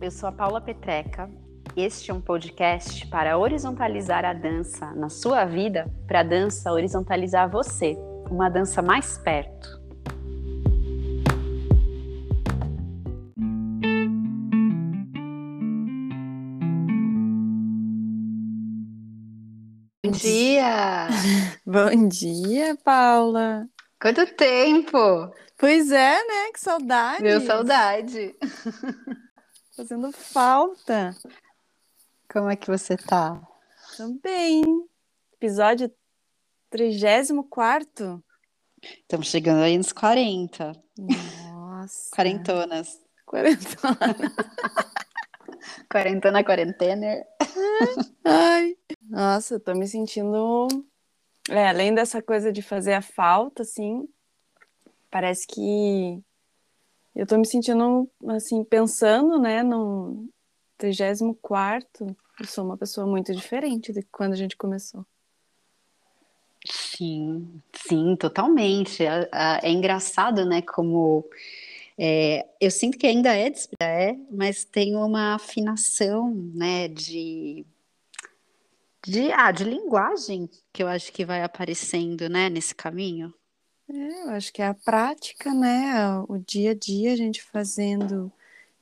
Eu sou a Paula Petreca. Este é um podcast para horizontalizar a dança na sua vida, para a dança horizontalizar você, uma dança mais perto. Bom dia! Bom dia, Paula! Quanto tempo! Pois é, né? Que saudade! Deu saudade! Fazendo falta. Como é que você tá? Também. Episódio 34. Estamos chegando aí nos 40. Nossa. Quarentonas. Quarentona. Quarentona, quarentena. Ai. Nossa, eu tô me sentindo. É, além dessa coisa de fazer a falta, assim, parece que eu tô me sentindo, assim, pensando, né, no 34, eu sou uma pessoa muito diferente de quando a gente começou. Sim, sim, totalmente. É, é engraçado, né, como é, eu sinto que ainda é, é, mas tem uma afinação, né, de, de, ah, de linguagem que eu acho que vai aparecendo, né, nesse caminho. É, eu acho que é a prática, né? O dia a dia, a gente fazendo.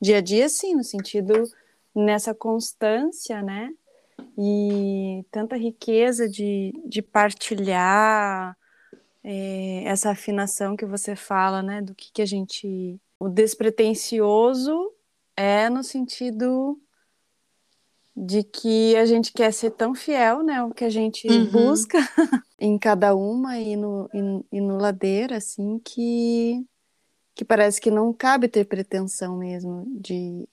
Dia a dia, sim, no sentido nessa constância, né? E tanta riqueza de, de partilhar é, essa afinação que você fala, né? Do que, que a gente. O despretensioso é no sentido de que a gente quer ser tão fiel, né, o que a gente Uhum. busca em cada uma e no, e, e no ladeira, assim, que, que parece que não cabe ter pretensão mesmo de,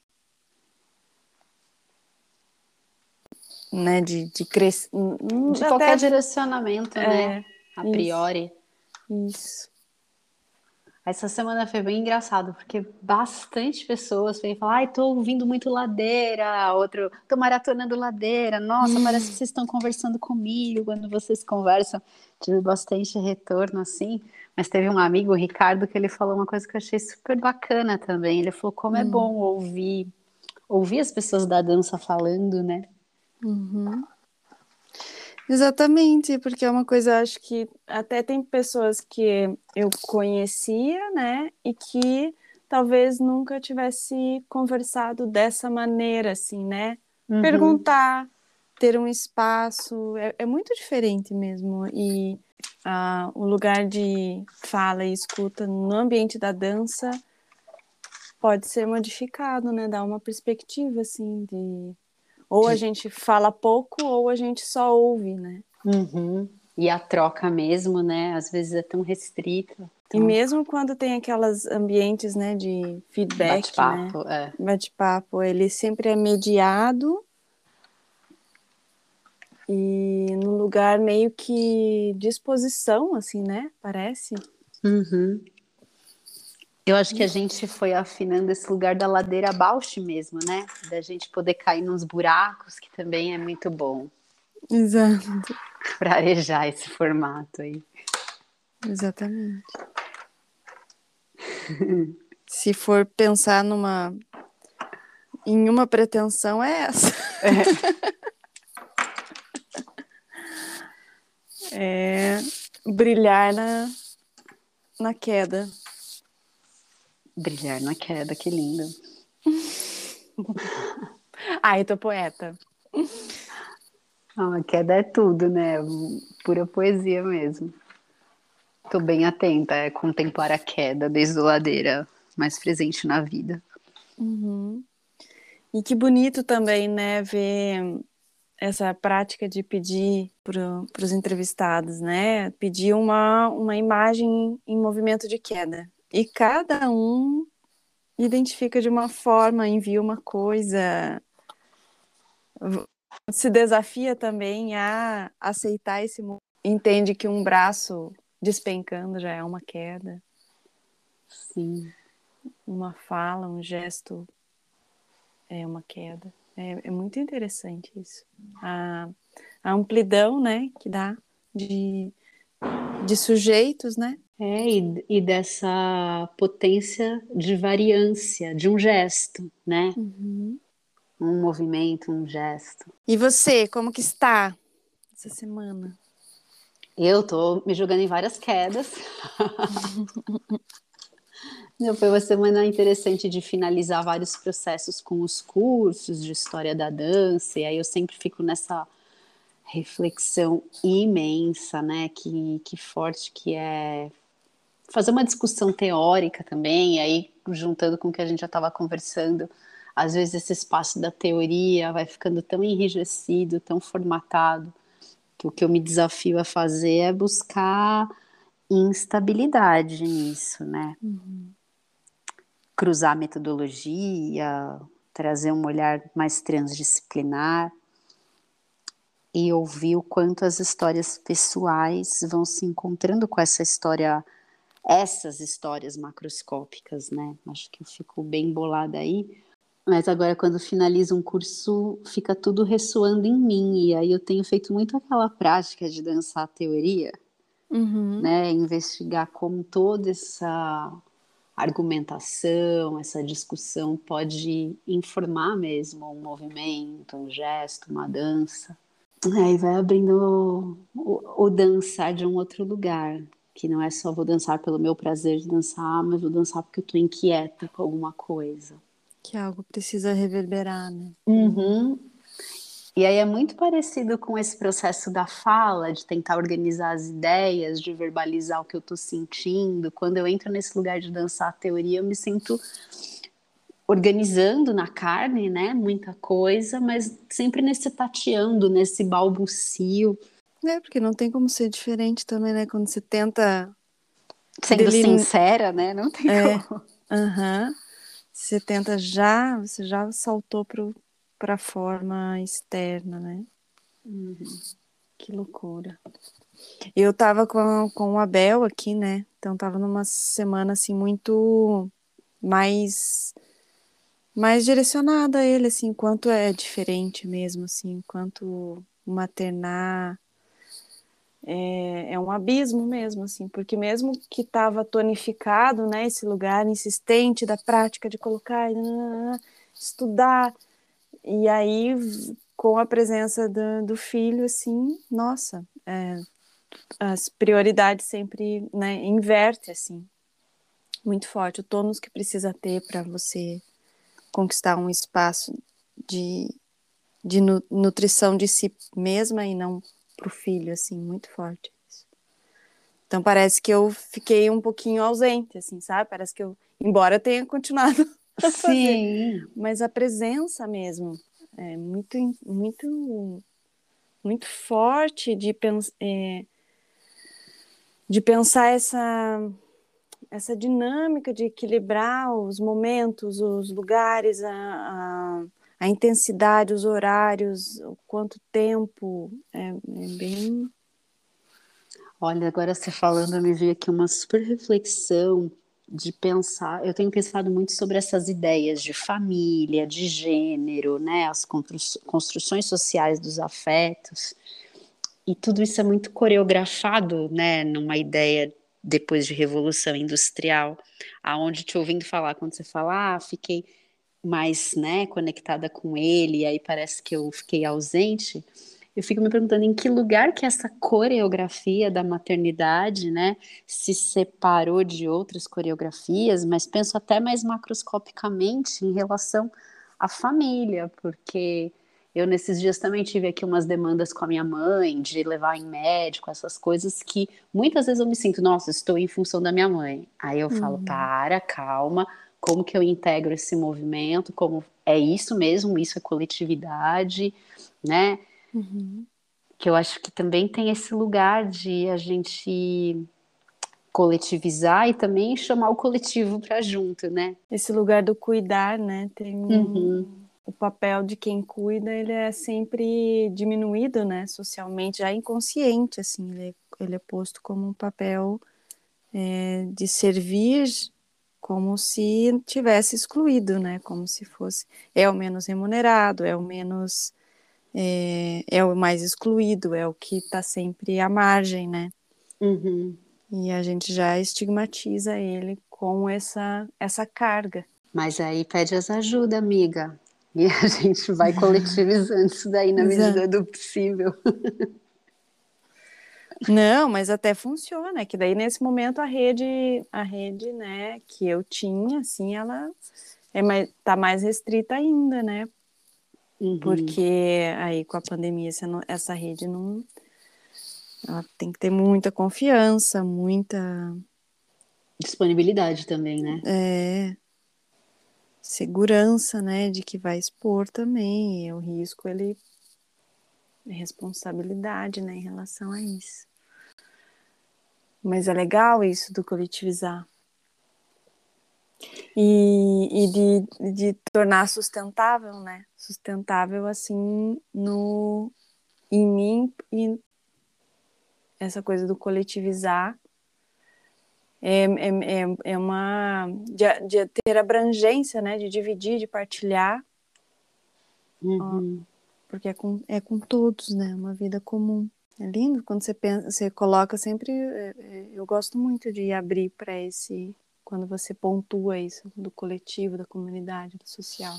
né, de, de crescer, De qualquer direcionamento, né, É, a isso. priori. isso, Essa semana foi bem engraçado, porque bastante pessoas veio falar, ai, tô ouvindo muito ladeira, outro, tô maratonando ladeira, nossa, parece que vocês estão conversando comigo quando vocês conversam. Tive bastante retorno, assim, mas teve um amigo, o Ricardo, que ele falou uma coisa que eu achei super bacana também. Ele falou como é bom ouvir, ouvir as pessoas da dança falando, né? Uhum. Exatamente, porque é uma coisa, acho que até tem pessoas que eu conhecia, né, e que talvez nunca tivesse conversado dessa maneira, assim, né? Uhum. Perguntar, ter um espaço, é, é muito diferente mesmo. E ah, o lugar de fala e escuta no ambiente da dança pode ser modificado, né? Dar uma perspectiva, assim, de ou a gente fala pouco ou a gente só ouve, né? Uhum. E a troca mesmo, né? Às vezes é tão restrita. E mesmo quando tem aquelas ambientes, né, de feedback, né? Bate-papo, é. Bate-papo, ele sempre é mediado e num lugar meio que de exposição, assim, né? Parece. Uhum. Eu acho que a gente foi afinando esse lugar da ladeira Bausch mesmo, né? Da gente poder cair nos buracos, que também é muito bom Exato. para arejar esse formato aí. Exatamente. Se for pensar numa em uma pretensão é essa. É brilhar na, na queda. Brilhar na queda, que lindo. Ai, tô poeta. Ah, a queda é tudo, né? Pura poesia mesmo. Tô bem atenta a contemplar a queda desde o ladeira mais presente na vida. Uhum. E que bonito também, né, ver essa prática de pedir para os entrevistados, né? Pedir uma, uma imagem em movimento de queda. E cada um identifica de uma forma, envia uma coisa, se desafia também a aceitar esse entende que um braço despencando já é uma queda. Sim. Uma fala, um gesto é uma queda. É, é muito interessante isso. A, a, amplidão, né, que dá de, de sujeitos, né? É, e, e dessa potência de variância de um gesto, né? Uhum. Um movimento, um gesto. E você, como que está essa semana? Eu tô me jogando em várias quedas. Não, foi uma semana interessante de finalizar vários processos com os cursos de história da dança, e aí eu sempre fico nessa reflexão imensa, né? Que, que forte que é fazer uma discussão teórica também, aí juntando com o que a gente já estava conversando, às vezes esse espaço da teoria vai ficando tão enrijecido, tão formatado, que o que eu me desafio a fazer é buscar instabilidade nisso, né? Uhum cruzar metodologia, trazer um olhar mais transdisciplinar e ouvir o quanto as histórias pessoais vão se encontrando com essa história, essas histórias macroscópicas, né? Acho que eu fico bem bolada aí. Mas agora, quando finalizo um curso, fica tudo ressoando em mim. E aí eu tenho feito muito aquela prática de dançar a teoria, uhum. né? Investigar como toda essa argumentação, essa discussão pode informar mesmo um movimento, um gesto, uma dança. Aí vai abrindo o, o, dançar de um outro lugar, que não é só vou dançar pelo meu prazer de dançar, mas vou dançar porque eu estou inquieta com alguma coisa. Que algo precisa reverberar, né? Uhum. E aí é muito parecido com esse processo da fala, de tentar organizar as ideias, de verbalizar o que eu estou sentindo. Quando eu entro nesse lugar de dançar a teoria, eu me sinto organizando na carne, né? Muita coisa, mas sempre nesse tateando, nesse balbucio. É, porque não tem como ser diferente também, né? Quando você tenta. Sendo deline... sincera, né? Não tem é. como. Uhum. Você tenta já, você já saltou para a forma externa, né? Uhum. Que loucura. Eu tava com, com o Abel aqui, né? Então tava numa semana assim muito mais mais direcionada a ele, assim, quanto é diferente mesmo, assim, quanto maternar é, é um abismo mesmo, assim, porque mesmo que estava tonificado, né, esse lugar insistente da prática de colocar, estudar, e aí, com a presença do, do filho, assim, nossa, é, as prioridades sempre né, inverte, assim, muito forte. O tônus que precisa ter para você conquistar um espaço de, de nutrição de si mesma e não para o filho, assim, muito forte. Então parece que eu fiquei um pouquinho ausente, assim, sabe? Parece que eu, embora eu tenha continuado Sim. Fazer. Mas a presença mesmo é muito, muito, muito forte de, pens é, de pensar essa, essa dinâmica de equilibrar os momentos, os lugares, a, a, a intensidade, os horários, o quanto tempo. É, é bem. Olha, agora você falando, me veio aqui uma super reflexão de pensar, eu tenho pensado muito sobre essas ideias de família, de gênero, né, as construções sociais dos afetos, e tudo isso é muito coreografado, né, numa ideia depois de revolução industrial, aonde te ouvindo falar, quando você fala, ah, fiquei mais, né, conectada com ele, e aí parece que eu fiquei ausente, eu fico me perguntando em que lugar que essa coreografia da maternidade, né, se separou de outras coreografias, mas penso até mais macroscopicamente em relação à família, porque eu nesses dias também tive aqui umas demandas com a minha mãe de levar em médico, essas coisas que muitas vezes eu me sinto, nossa, estou em função da minha mãe. Aí eu falo, uhum. para, calma, como que eu integro esse movimento, como é isso mesmo, isso é coletividade, né? Uhum. Que eu acho que também tem esse lugar de a gente coletivizar e também chamar o coletivo para junto, né? Esse lugar do cuidar, né? Tem um, Uhum. o papel de quem cuida, ele é sempre diminuído, né? Socialmente, já inconsciente, assim, ele é, ele é posto como um papel é, de servir como se tivesse excluído, né? Como se fosse é o menos remunerado, é o menos é, é o mais excluído, é o que está sempre à margem, né? Uhum. E a gente já estigmatiza ele com essa essa carga. Mas aí pede as ajuda, amiga. E a gente vai coletivizando isso daí na medida do possível. Não, mas até funciona, que daí nesse momento a rede, a rede, né, que eu tinha, assim, ela é mais, tá mais restrita ainda, né? Uhum. Porque aí com a pandemia essa, essa rede não ela tem que ter muita confiança, muita Disponibilidade também, né? é, segurança, né, de que vai expor também, e o risco ele é responsabilidade, né, em relação a isso. Mas é legal isso do coletivizar. E, e de, de tornar sustentável, né? Sustentável assim no em mim e essa coisa do coletivizar é, é, é, é uma de, de ter abrangência, né? De dividir, de partilhar, Uhum. porque é com, é com todos, né? Uma vida comum. É lindo quando você pensa, você coloca sempre. é, é, Eu gosto muito de abrir para esse quando você pontua isso do coletivo, da comunidade, do social.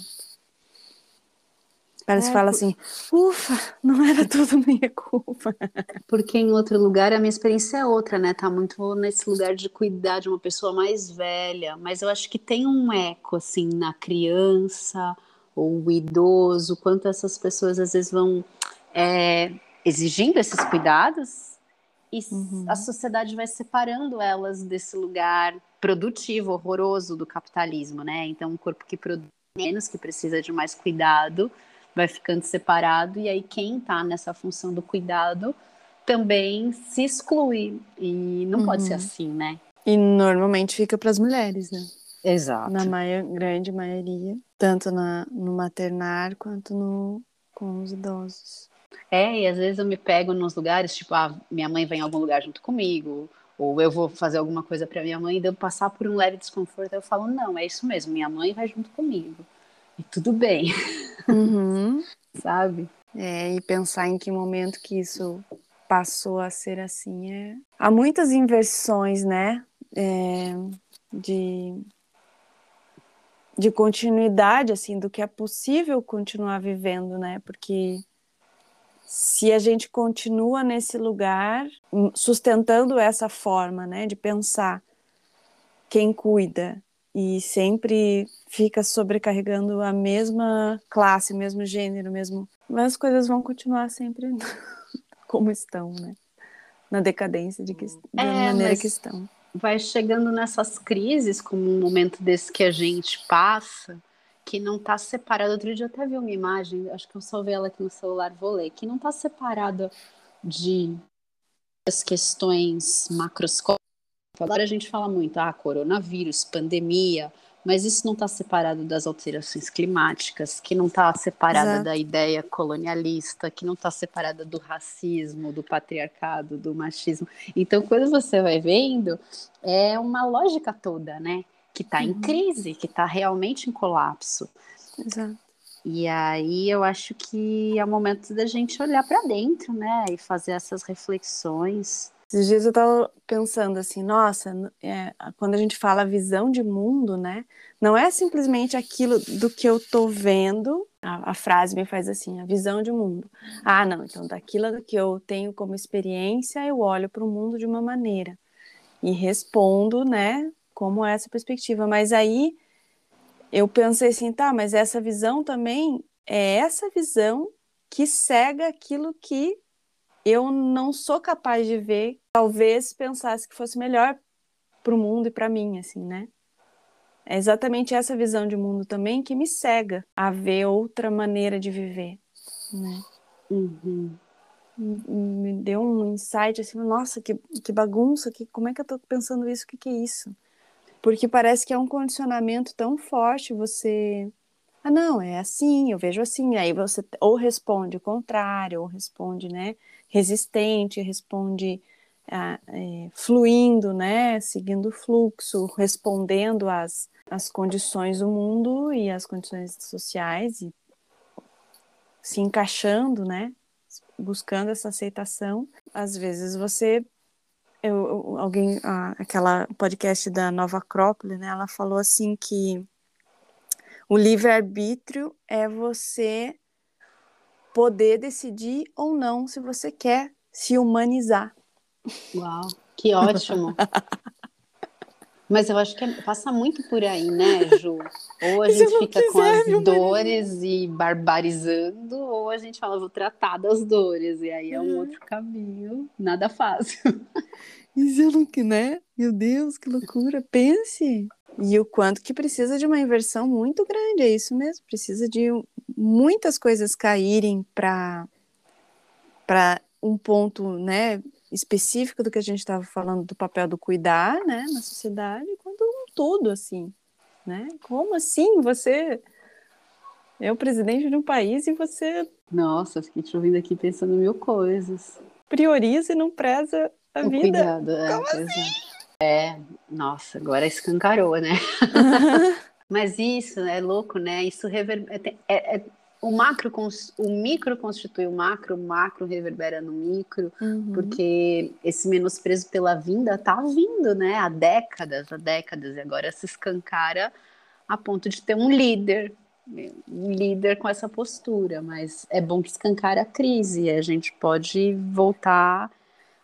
Parece É, fala assim, ufa, não era tudo minha culpa. Porque em outro lugar a minha experiência é outra, né? Tá muito nesse lugar de cuidar de uma pessoa mais velha, mas eu acho que tem um eco assim na criança ou o idoso, quanto essas pessoas às vezes vão é, exigindo esses cuidados e Uhum. a sociedade vai separando elas desse lugar produtivo, horroroso do capitalismo, né? Então, um corpo que produz menos, que precisa de mais cuidado, vai ficando separado, e aí quem tá nessa função do cuidado também se exclui. E não pode ser Uhum. assim, né? E normalmente fica para as mulheres, né? Exato. Na maior, grande maioria, tanto na, no maternar quanto no, com os idosos. É, e às vezes eu me pego nos lugares, tipo, ah, minha mãe vai em algum lugar junto comigo, ou eu vou fazer alguma coisa para minha mãe e devo passar por um leve desconforto. Eu falo, não, é isso mesmo, minha mãe vai junto comigo. E tudo bem, Uhum. sabe? É, e pensar em que momento que isso passou a ser assim é. Há muitas inversões, né? É, de, de continuidade, assim, do que é possível continuar vivendo, né? Porque se a gente continua nesse lugar, hum, sustentando essa forma, né, de pensar quem cuida e sempre fica sobrecarregando a mesma classe, mesmo gênero, mesmo, mas as coisas vão continuar sempre como estão, né? Na decadência de que, da É, maneira que estão. Vai chegando nessas crises, como um momento desse que a gente passa, que não está separado. Outro dia eu até vi uma imagem, acho que eu salvei ela aqui no celular, vou ler, que não está separado de as questões macroscópicas. Agora a gente fala muito, ah, coronavírus, pandemia, mas isso não está separado das alterações climáticas, que não está separada Exato. da ideia colonialista, que não está separada do racismo, do patriarcado, do machismo. Então, quando você vai vendo, é uma lógica toda, né? Que está em crise, que está realmente em colapso. Exato. E aí eu acho que é o momento da gente olhar para dentro, né? E fazer essas reflexões. Esses dias eu estava pensando assim, nossa, é, quando a gente fala visão de mundo, né? Não é simplesmente aquilo do que eu tô vendo. A, a frase me faz assim, a visão de mundo. Ah, não, então daquilo que eu tenho como experiência, eu olho para o mundo de uma maneira e respondo, né? Como essa perspectiva. Mas aí eu pensei assim, tá, mas essa visão também é essa visão que cega aquilo que eu não sou capaz de ver, talvez pensasse que fosse melhor para o mundo e para mim, assim, né? É exatamente essa visão de mundo também que me cega a ver outra maneira de viver, né? Uhum. Me deu um insight assim, nossa, que, que bagunça, que, como é que eu tô pensando isso? O que, que é isso? Porque parece que é um condicionamento tão forte você. Ah, não, é assim, eu vejo assim. Aí você ou responde o contrário, ou responde, né, resistente, responde ah, é, fluindo, né, seguindo o fluxo, respondendo às, às condições do mundo e às condições sociais e se encaixando, né, buscando essa aceitação. Às vezes você eu, alguém, aquela podcast da Nova Acrópole, né? Ela falou assim que o livre-arbítrio é você poder decidir ou não se você quer se humanizar. Uau, que ótimo! Mas eu acho que é, passa muito por aí, né, Ju? Ou a gente fica quiser, com as dores e barbarizando, ou a gente fala, vou tratar das dores, e aí é um uhum. outro caminho, nada fácil. E se eu não, né? Meu Deus, que loucura! Pense! E o quanto que precisa de uma inversão muito grande, é isso mesmo, precisa de muitas coisas caírem para um ponto, né, específico do que a gente estava falando do papel do cuidar, né, na sociedade, quanto um todo, assim, né? Como assim você é o presidente de um país e você... Nossa, fiquei te ouvindo aqui pensando mil coisas. Prioriza e não preza a o vida. Cuidado, é, Como assim? É, nossa, agora escancarou, né? Mas isso é louco, né? Isso reverbera. É, é, é o macro, o micro constitui o macro, o macro reverbera no micro, uhum. porque esse menosprezo pela vinda tá vindo, né? Há décadas, há décadas, e agora se escancara a ponto de ter um líder, um líder com essa postura, mas é bom que escancara a crise, a gente pode voltar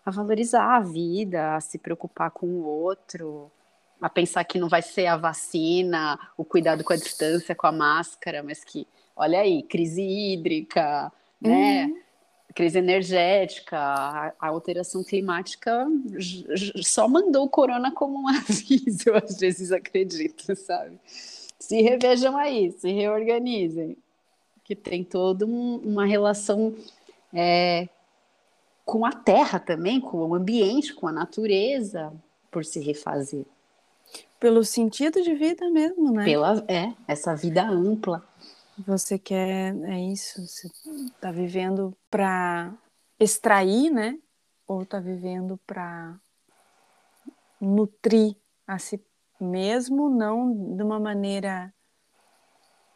a valorizar a vida, a se preocupar com o outro, a pensar que não vai ser a vacina, o cuidado com a distância, com a máscara, mas que olha aí, crise hídrica, né? Uhum. Crise energética, a, a alteração climática só mandou o corona como um aviso, eu às vezes acredito, sabe? Se revejam aí, se reorganizem, que tem toda um, uma relação é, com a terra também, com o ambiente, com a natureza, por se refazer. Pelo sentido de vida mesmo, né? Pela, é, essa vida ampla. Você quer, é isso, você está vivendo para extrair, né? Ou está vivendo para nutrir a si mesmo, não de uma maneira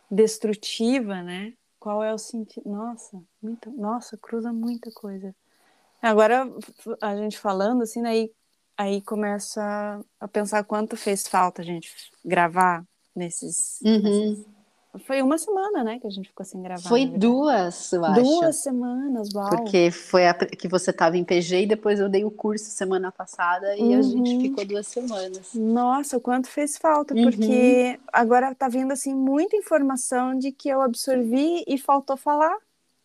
destrutiva, né? Qual é o sentido? Nossa, muita, nossa, cruza muita coisa. Agora a gente falando assim, aí, aí começa a pensar quanto fez falta a gente gravar nesses, uhum. nesses foi uma semana, né, que a gente ficou sem gravar. Foi duas, eu acho. Duas semanas, uau. Porque foi a, que você estava em PG e depois eu dei o curso semana passada e uhum. a gente uhum. ficou duas semanas. Nossa, o quanto fez falta, uhum. porque agora tá vindo assim muita informação de que eu absorvi e faltou falar.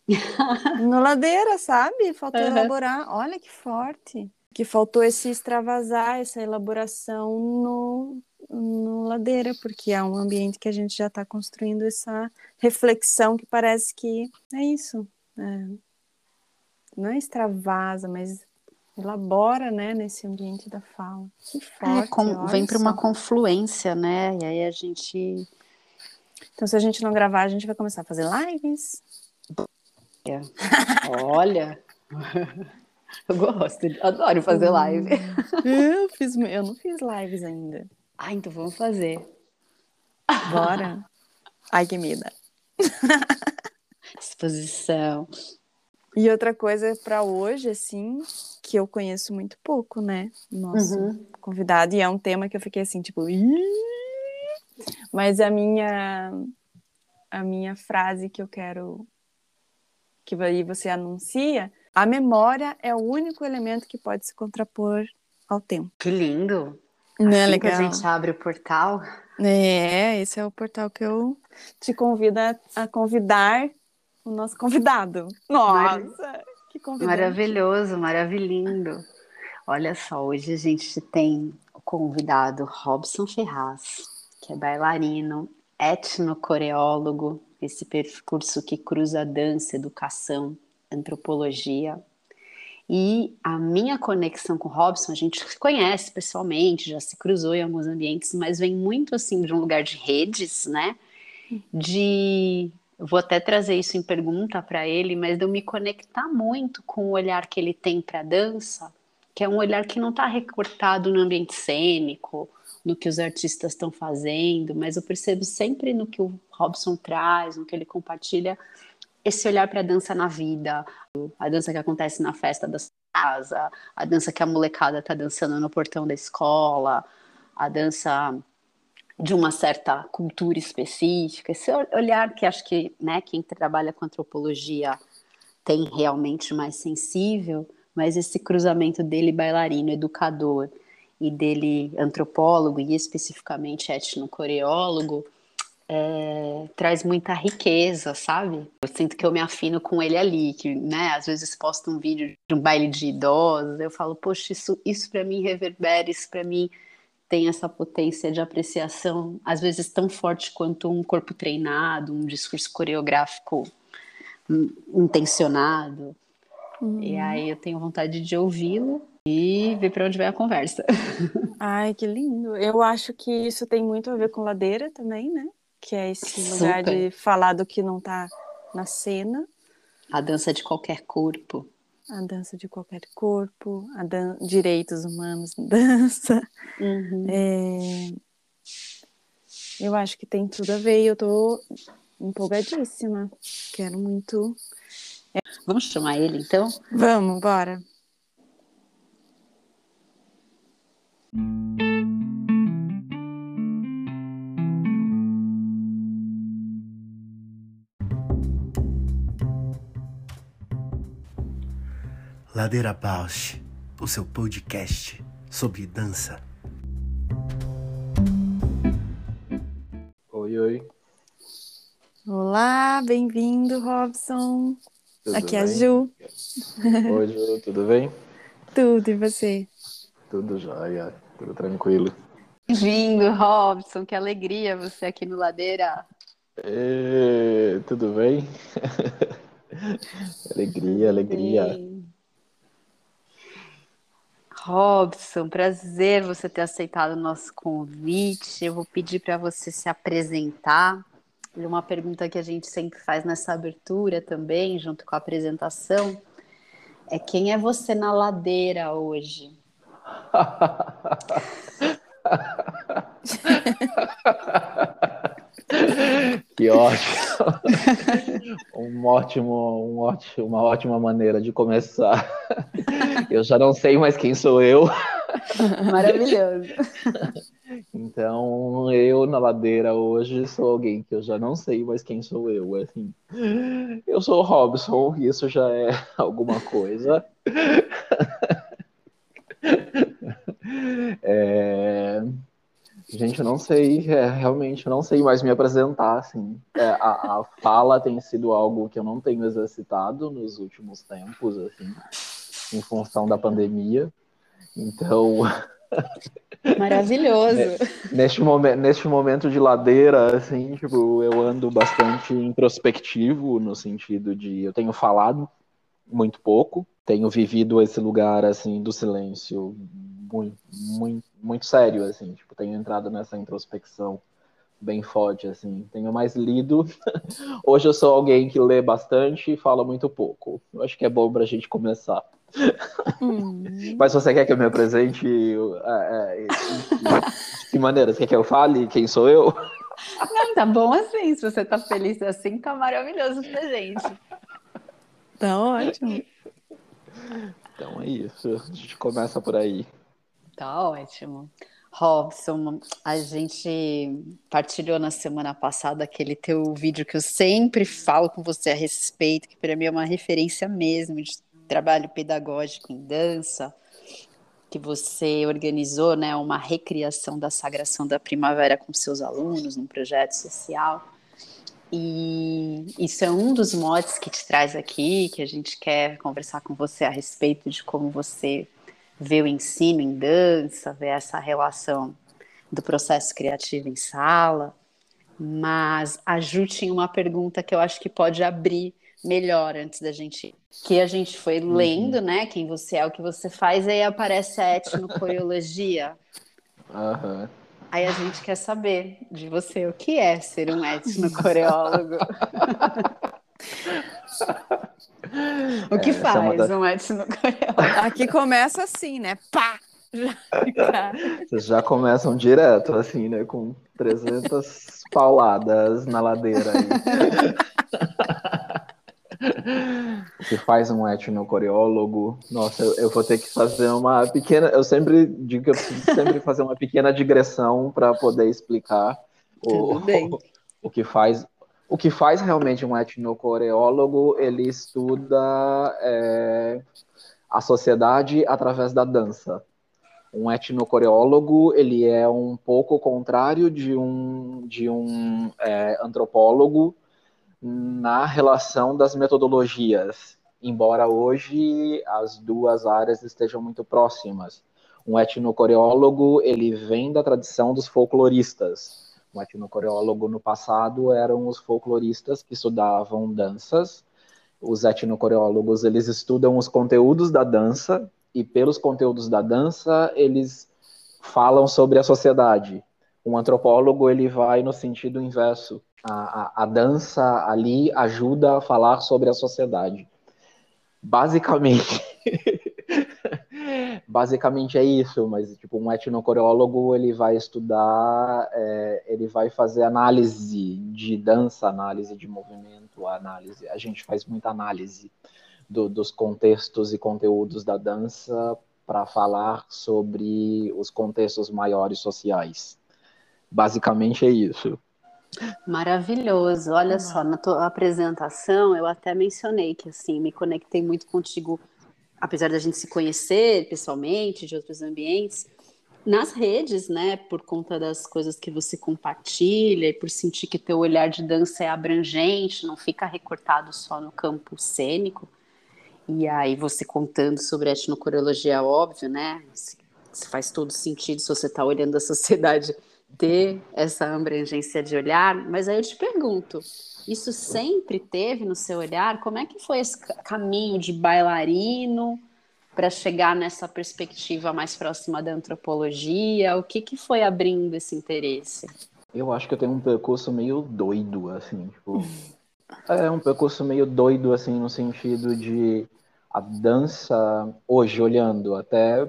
no ladeira, sabe? Faltou uhum. elaborar. Olha que forte. Que faltou esse extravasar, essa elaboração no, no Ladeira, porque é um ambiente que a gente já está construindo essa reflexão que parece que é isso. É, não é extravasa, mas elabora, né, nesse ambiente da fala. Que é, forte, é, com, vem para uma confluência, né? E aí a gente. Então, se a gente não gravar, a gente vai começar a fazer lives. É. Olha. Eu gosto, adoro fazer live. Eu, fiz, eu não fiz lives ainda. Ah, então vamos fazer. Bora. Ai, que medo. Disposição. E outra coisa para hoje, assim, que eu conheço muito pouco, né? Nosso uhum. convidado. E é um tema que eu fiquei assim, tipo. Mas a minha, a minha frase que eu quero. Que aí você anuncia. A memória é o único elemento que pode se contrapor ao tempo. Que lindo! Não é assim legal? que a gente abre o portal. É, esse é o portal que eu te convido a, a convidar o nosso convidado. Nossa, que convidado. Maravilhoso, maravilhindo. Olha só, hoje a gente tem o convidado Robson Ferraz, que é bailarino, etnocoreólogo, esse percurso que cruza dança, educação, antropologia. E a minha conexão com o Robson, a gente se conhece pessoalmente, já se cruzou em alguns ambientes, mas vem muito assim de um lugar de redes, né? De vou até trazer isso em pergunta para ele, mas de eu me conectar muito com o olhar que ele tem para a dança, que é um olhar que não está recortado no ambiente cênico, no que os artistas estão fazendo, mas eu percebo sempre no que o Robson traz, no que ele compartilha, esse olhar para a dança na vida, a dança que acontece na festa da casa, a dança que a molecada está dançando no portão da escola, a dança de uma certa cultura específica, esse olhar que acho que né, quem trabalha com antropologia tem realmente mais sensível, mas esse cruzamento dele bailarino, educador, e dele antropólogo e especificamente etnocoreólogo, é, traz muita riqueza, sabe? Eu sinto que eu me afino com ele ali, que, né, às vezes posto um vídeo de um baile de idosos, eu falo, poxa, isso, isso para mim reverbera, isso para mim tem essa potência de apreciação, às vezes tão forte quanto um corpo treinado, um discurso coreográfico intencionado. Uhum. E aí eu tenho vontade de ouvi-lo e ver para onde vai a conversa. Ai, que lindo. Eu acho que isso tem muito a ver com ladeira também, né? Que é esse Super. lugar de falar do que não está na cena. A dança de qualquer corpo. A dança de qualquer corpo, a dan direitos humanos dança. Uhum. É... Eu acho que tem tudo a ver e eu tô empolgadíssima. Quero muito. Vamos chamar ele então? Vamos, bora. Ladeira Bausch, o seu podcast sobre dança. Oi, oi. Olá, bem-vindo, Robson. Tudo Aqui bem? é a Ju. Oi, Ju, tudo bem? Tudo, e você? Tudo jóia, tudo tranquilo. Bem-vindo, Robson, que alegria você aqui no Ladeira. E... Tudo bem? alegria, alegria. Robson, prazer você ter aceitado o nosso convite. Eu vou pedir para você se apresentar. E uma pergunta que a gente sempre faz nessa abertura também, junto com a apresentação, é quem é você na ladeira hoje? que ótimo. um ótimo, um ótimo, uma ótima maneira de começar. Eu já não sei mais quem sou eu. Maravilhoso. Então, eu na ladeira hoje sou alguém que eu já não sei mais quem sou eu. Assim, eu sou o Robson, isso já é alguma coisa. É... Gente, eu não sei, é, realmente, eu não sei mais me apresentar, assim. É, a, a, fala tem sido algo que eu não tenho exercitado nos últimos tempos, assim, em função da pandemia. Então... Maravilhoso! neste, momento, neste momento de ladeira, assim, tipo, eu ando bastante introspectivo, no sentido de eu tenho falado muito pouco, tenho vivido esse lugar, assim, do silêncio muito, muito, muito sério, assim, tipo, tenho entrado nessa introspecção bem forte, assim, tenho mais lido. Hoje eu sou alguém que lê bastante e fala muito pouco. Eu acho que é bom pra gente começar. Hum. Mas você quer que eu me apresente? É, é, de que maneira? Você quer que eu fale quem sou eu? Não, tá bom assim. Se você tá feliz assim, tá maravilhoso pra gente. Tá ótimo. Então é isso. A gente começa por aí. Tá ótimo. Robson, a gente partilhou na semana passada aquele teu vídeo que eu sempre falo com você a respeito, que para mim é uma referência mesmo de trabalho pedagógico em dança, que você organizou, né, uma recriação da Sagração da Primavera com seus alunos num projeto social. E isso é um dos motes que te traz aqui, que a gente quer conversar com você a respeito de como você ver o ensino em dança, ver essa relação do processo criativo em sala, mas a Ju tinha uma pergunta que eu acho que pode abrir melhor antes da gente. Que a gente foi Uhum. lendo, né? Quem você é, o que você faz, aí aparece a etnocoreologia. Aham. Aí a gente quer saber de você o que é ser um etnocoreólogo. o que É, é faz das- um etnocoreólogo? Aqui começa assim, né? Pá! Já Vocês já começam direto, assim, né? Com 300 pauladas na ladeira aí. O que faz um etnocoreólogo? Nossa, eu, eu vou ter que fazer uma pequena. Eu sempre digo que eu preciso sempre fazer uma pequena digressão para poder explicar o, bem. o que faz. O que faz realmente um etnocoreólogo? Ele estuda é, a sociedade através da dança. Um etnocoreólogo, ele é um pouco contrário de um, de um é, antropólogo na relação das metodologias, embora hoje as duas áreas estejam muito próximas. Um etnocoreólogo, ele vem da tradição dos folcloristas. Um etnocoreólogo no passado eram os folcloristas que estudavam danças. Os etnocoreólogos, eles estudam os conteúdos da dança e pelos conteúdos da dança, eles falam sobre a sociedade. Um antropólogo, ele vai no sentido inverso. A, a, a dança ali ajuda a falar sobre a sociedade. Basicamente, basicamente é isso, mas tipo um etnocoreólogo ele vai estudar, é, ele vai fazer análise de dança, análise de movimento, análise. A gente faz muita análise do, dos contextos e conteúdos da dança para falar sobre os contextos maiores sociais. Basicamente é isso. Maravilhoso. Olha só, na tua apresentação eu até mencionei que assim, me conectei muito contigo, apesar da gente se conhecer pessoalmente, de outros ambientes, nas redes, né, por conta das coisas que você compartilha e por sentir que teu olhar de dança é abrangente, não fica recortado só no campo cênico. E aí você contando sobre a etnocoreologia, óbvio, né? Faz todo sentido se você está olhando a sociedade ter essa abrangência de olhar, mas aí eu te pergunto, isso sempre teve no seu olhar? Como é que foi esse caminho de bailarino para chegar nessa perspectiva mais próxima da antropologia? O que, que foi abrindo esse interesse? Eu acho que eu tenho um percurso meio doido, assim, tipo. É um percurso meio doido, assim, no sentido de a dança, hoje, olhando, até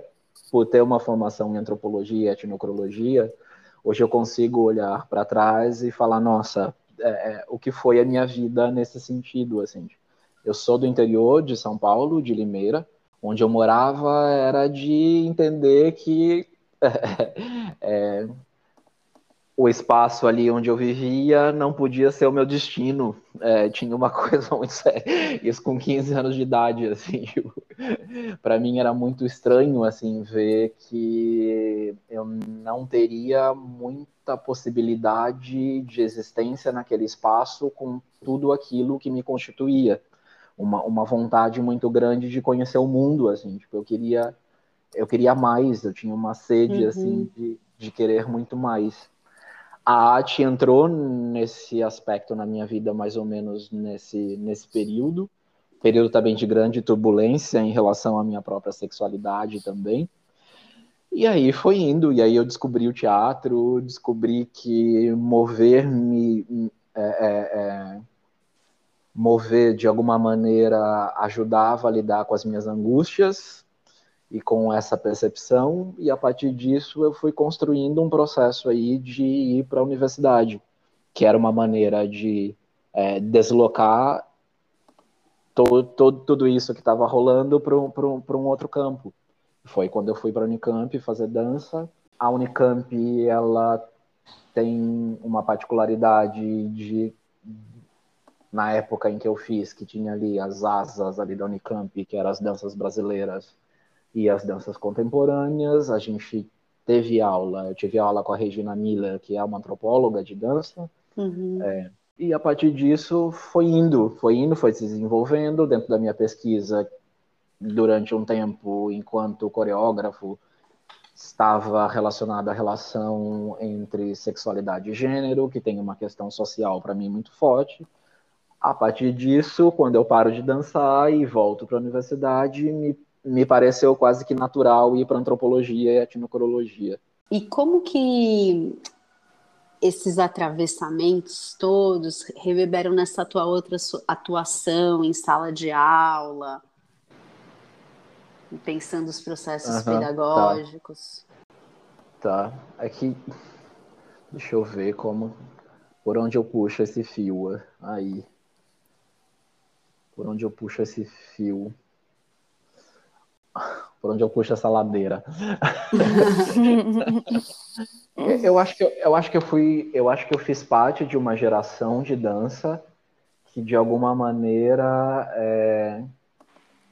por ter uma formação em antropologia e etnocrologia, hoje eu consigo olhar para trás e falar, nossa, é, é, o que foi a minha vida nesse sentido, assim. Eu sou do interior de São Paulo, de Limeira, onde eu morava era de entender que é, o espaço ali onde eu vivia não podia ser o meu destino. É, tinha uma coisa muito séria. Isso com 15 anos de idade, assim. Para mim era muito estranho, assim, ver que eu não teria muita possibilidade de existência naquele espaço com tudo aquilo que me constituía. Uma, uma vontade muito grande de conhecer o mundo, assim. Tipo, eu queria, eu queria mais. Eu tinha uma sede, Uhum. assim, de, de querer muito mais a arte entrou nesse aspecto na minha vida mais ou menos nesse, nesse período, período também de grande turbulência em relação à minha própria sexualidade também. E aí foi indo, e aí eu descobri o teatro, descobri que mover-me, é, é, é, mover de alguma maneira ajudava a lidar com as minhas angústias, e com essa percepção, e a partir disso eu fui construindo um processo aí de ir para a universidade, que era uma maneira de é, deslocar todo, tudo isso que estava rolando para um outro campo. Foi quando eu fui para a Unicamp fazer dança. A Unicamp, ela tem uma particularidade de na época em que eu fiz, que tinha ali as asas ali da Unicamp, que eram as danças brasileiras, e as danças contemporâneas. A gente teve aula, eu tive aula com a Regina Miller, que é uma antropóloga de dança. Uhum. É, e a partir disso foi indo, foi indo, foi se desenvolvendo dentro da minha pesquisa durante um tempo, enquanto coreógrafo, estava relacionado à relação entre sexualidade e gênero, que tem uma questão social para mim muito forte. A partir disso, quando eu paro de dançar e volto para a universidade, me, me pareceu quase que natural ir para antropologia e etnocorologia. E como que esses atravessamentos todos reverberam nessa tua outra atuação em sala de aula, pensando os processos uhum, pedagógicos? Tá. tá. Aqui, deixa eu ver como, por onde eu puxo esse fio aí. Por onde eu puxo esse fio? Por onde eu puxo essa ladeira? eu acho que eu, eu acho que eu fui, eu acho que eu fiz parte de uma geração de dança que de alguma maneira é,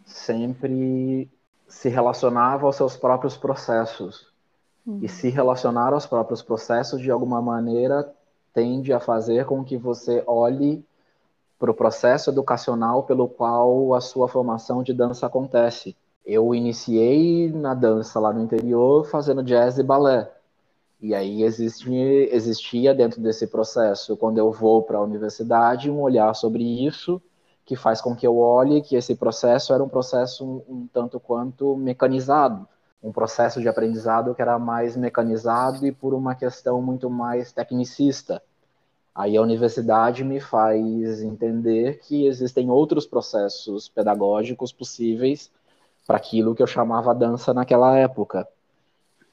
sempre se relacionava aos seus próprios processos. Uhum. E se relacionar aos próprios processos, de alguma maneira, tende a fazer com que você olhe para o processo educacional pelo qual a sua formação de dança acontece. Eu iniciei na dança lá no interior fazendo jazz e balé. E aí existia, existia dentro desse processo, quando eu vou para a universidade, um olhar sobre isso que faz com que eu olhe que esse processo era um processo um, um tanto quanto mecanizado, um processo de aprendizado que era mais mecanizado e por uma questão muito mais tecnicista. Aí a universidade me faz entender que existem outros processos pedagógicos possíveis para aquilo que eu chamava dança naquela época.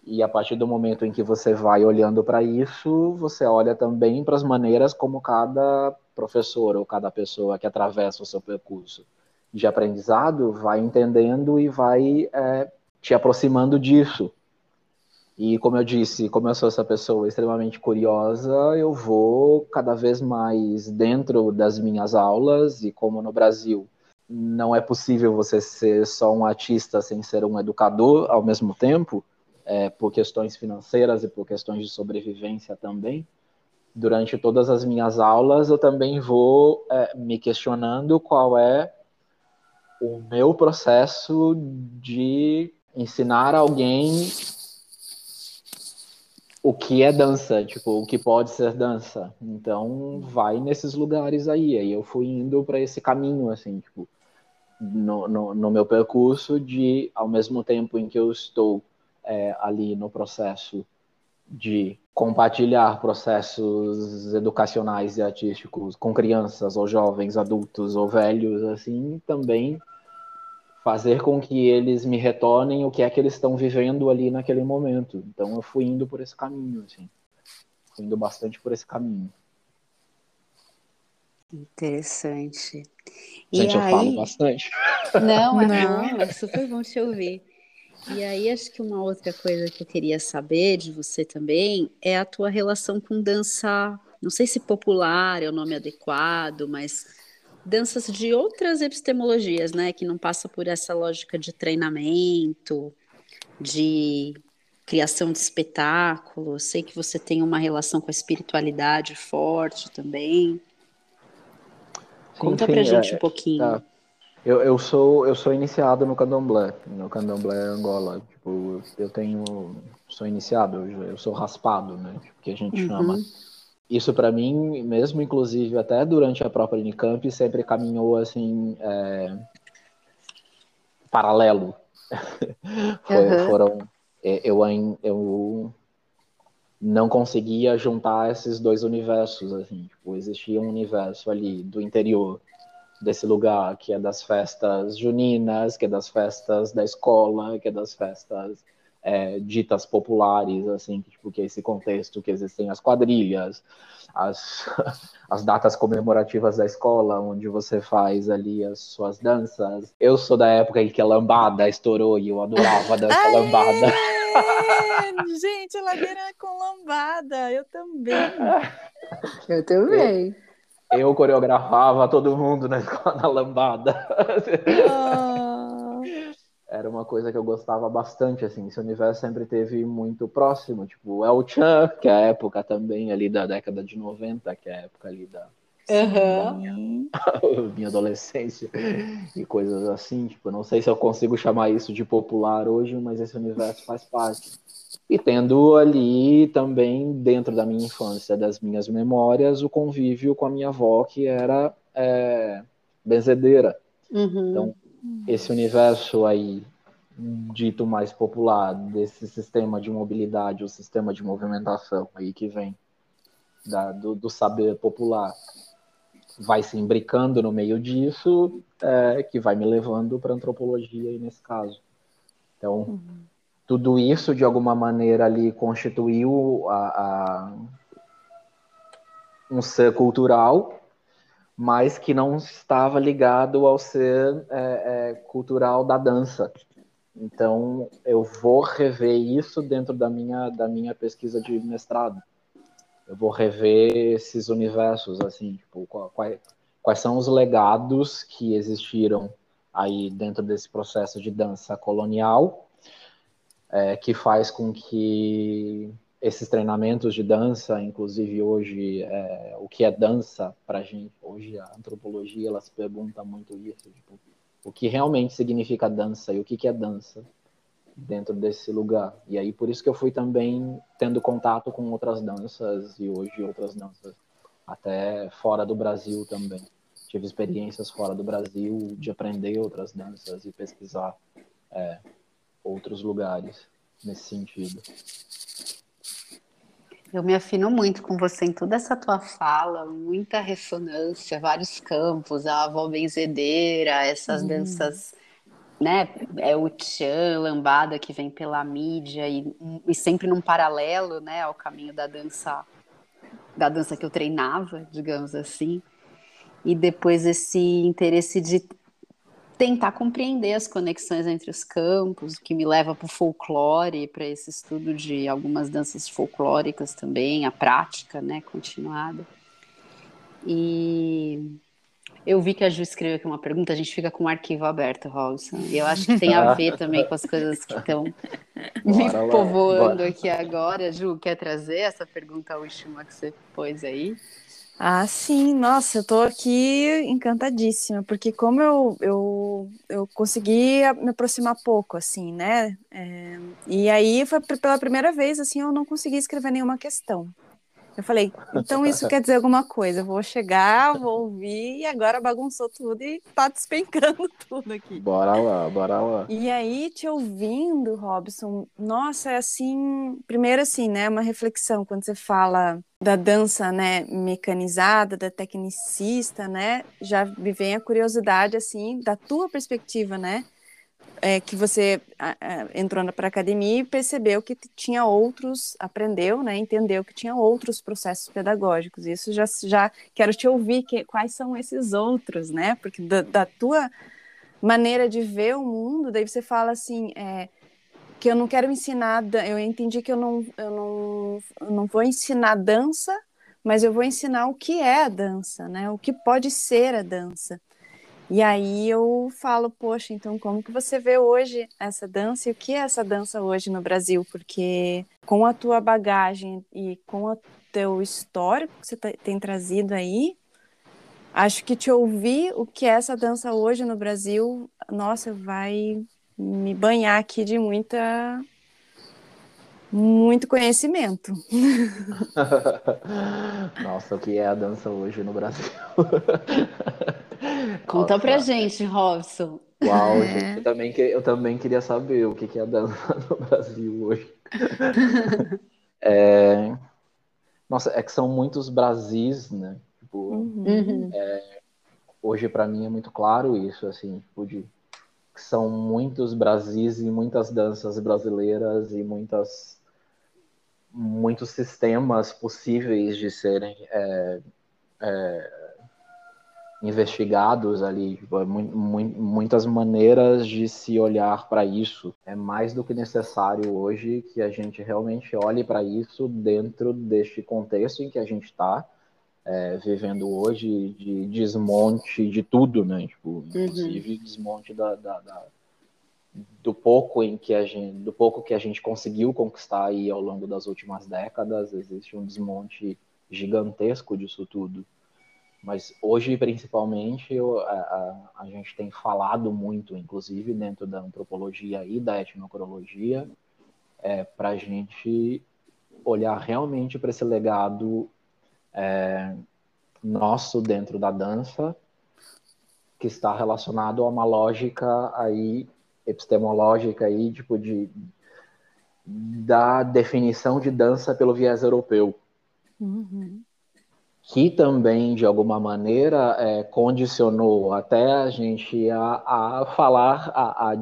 E a partir do momento em que você vai olhando para isso, você olha também para as maneiras como cada professor ou cada pessoa que atravessa o seu percurso de aprendizado vai entendendo e vai é, te aproximando disso. E como eu disse, como eu sou essa pessoa extremamente curiosa, eu vou cada vez mais dentro das minhas aulas e como no Brasil não é possível você ser só um artista sem ser um educador ao mesmo tempo, é, por questões financeiras e por questões de sobrevivência também. Durante todas as minhas aulas, eu também vou é, me questionando qual é o meu processo de ensinar alguém o que é dança, tipo, o que pode ser dança. Então, vai nesses lugares aí. Aí eu fui indo para esse caminho, assim, tipo, no, no, no, meu percurso de, ao mesmo tempo em que eu estou é, ali no processo de compartilhar processos educacionais e artísticos com crianças ou jovens, adultos ou velhos, assim, também fazer com que eles me retornem o que é que eles estão vivendo ali naquele momento. Então eu fui indo por esse caminho, assim. Fui indo bastante por esse caminho. Interessante. E Gente, aí... eu falo bastante. Não, é não, é super bom te ouvir. E aí acho que uma outra coisa que eu queria saber de você também é a tua relação com dança, não sei se popular é o nome adequado, mas danças de outras epistemologias, né, que não passa por essa lógica de treinamento, de criação de espetáculo. Eu sei que você tem uma relação com a espiritualidade forte também. Conta Enfim, pra gente é, um pouquinho. Tá. Eu, eu, sou, eu sou iniciado no candomblé, no candomblé Angola. Tipo, eu tenho. Sou iniciado, eu sou raspado, né? Que a gente uhum. chama. Isso para mim, mesmo inclusive até durante a própria Unicamp, sempre caminhou assim é, paralelo. Foi, uhum. Foram é, eu, eu não conseguia juntar esses dois universos assim. Tipo, existia um universo ali do interior desse lugar que é das festas juninas, que é das festas da escola, que é das festas é, ditas populares, assim, que, tipo, que é esse contexto que existem as quadrilhas, as, as datas comemorativas da escola, onde você faz ali as suas danças. Eu sou da época em que a lambada estourou e eu adorava dançar lambada. Gente, ladeira com lambada, eu também. Eu também. Eu, eu coreografava todo mundo na, na lambada. Oh era uma coisa que eu gostava bastante, assim, esse universo sempre teve muito próximo, tipo, El Chan, que é a época também ali da década de 90, que é a época ali da, uhum. minha, adolescência e coisas assim, tipo, não sei se eu consigo chamar isso de popular hoje, mas esse universo faz parte. E tendo ali também, dentro da minha infância, das minhas memórias, o convívio com a minha avó, que era é, benzedeira. Uhum. Então, esse universo aí dito mais popular desse sistema de mobilidade, o sistema de movimentação aí que vem da, do, do, saber popular, vai se imbricando no meio disso, é, que vai me levando para antropologia aí nesse caso. Então, uhum. tudo isso de alguma maneira ali constituiu a, a um ser cultural mas que não estava ligado ao ser é, é, cultural da dança. Então, eu vou rever isso dentro da minha, da minha pesquisa de mestrado. Eu vou rever esses universos, assim, tipo, quais, quais são os legados que existiram aí dentro desse processo de dança colonial, é, que faz com que esses treinamentos de dança, inclusive hoje, é, o que é dança para gente? Hoje a antropologia ela se pergunta muito isso, tipo, o que realmente significa dança e o que, que é dança dentro desse lugar. E aí por isso que eu fui também tendo contato com outras danças e hoje outras danças até fora do Brasil também. Tive experiências fora do Brasil de aprender outras danças e pesquisar é, outros lugares nesse sentido. Eu me afino muito com você em toda essa tua fala, muita ressonância, vários campos, a avó benzedeira, essas uhum. danças, né? É o tchan, lambada que vem pela mídia e, e sempre num paralelo, né, ao caminho da dança da dança que eu treinava, digamos assim. E depois esse interesse de tentar compreender as conexões entre os campos, que me leva para o folclore, para esse estudo de algumas danças folclóricas também, a prática, né, continuada. E eu vi que a Ju escreveu aqui uma pergunta, a gente fica com o arquivo aberto, Robson. E eu acho que tem a ver também com as coisas que estão me povoando aqui agora. Ju, quer trazer essa pergunta última que você pôs aí? Ah, sim, nossa, eu tô aqui encantadíssima, porque como eu, eu, eu consegui me aproximar pouco, assim, né? É, e aí foi pela primeira vez, assim, eu não consegui escrever nenhuma questão. Eu falei, então isso quer dizer alguma coisa. Eu vou chegar, vou ouvir, e agora bagunçou tudo e tá despencando tudo aqui. Bora lá, bora lá. E aí, te ouvindo, Robson, nossa, é assim, primeiro assim, né, uma reflexão, quando você fala da dança, né, mecanizada, da tecnicista, né, já me vem a curiosidade, assim, da tua perspectiva, né, é, que você entrou para a academia e percebeu que tinha outros, aprendeu, né, entendeu que tinha outros processos pedagógicos. Isso já, já quero te ouvir, que, quais são esses outros, né, porque da, da tua maneira de ver o mundo, daí você fala assim, é, que eu não quero ensinar, eu entendi que eu não, eu não, eu não vou ensinar dança, mas eu vou ensinar o que é a dança, né, o que pode ser a dança. E aí eu falo, poxa, então como que você vê hoje essa dança e o que é essa dança hoje no Brasil? Porque com a tua bagagem e com o teu histórico que você tem trazido aí, acho que te ouvir o que é essa dança hoje no Brasil, nossa, vai me banhar aqui de muita muito conhecimento. Nossa, o que é a dança hoje no Brasil? Conta Nossa. pra gente, Robson. Uau, é. gente, eu também, eu também queria saber o que é a dança no Brasil hoje. é... Nossa, é que são muitos Brasis, né? Tipo, uhum. é... Hoje, para mim, é muito claro isso, assim, tipo, de são muitos Brasis e muitas danças brasileiras e muitas muitos sistemas possíveis de serem é, é, investigados ali, tipo, é muitas maneiras de se olhar para isso. É mais do que necessário hoje que a gente realmente olhe para isso dentro deste contexto em que a gente está é, vivendo hoje de desmonte de tudo, né? Tipo, uhum. inclusive uhum. desmonte da, da, da, do pouco em que a gente, do pouco que a gente conseguiu conquistar aí ao longo das últimas décadas, existe um desmonte gigantesco disso tudo. Mas hoje, principalmente, eu, a, a, a, gente tem falado muito, inclusive dentro da antropologia e da etnocrologia, é, para a gente olhar realmente para esse legado é, nosso dentro da dança que está relacionado a uma lógica aí epistemológica aí, tipo de da definição de dança pelo viés europeu, Uhum. Que também de alguma maneira é, condicionou até a gente a, a falar a,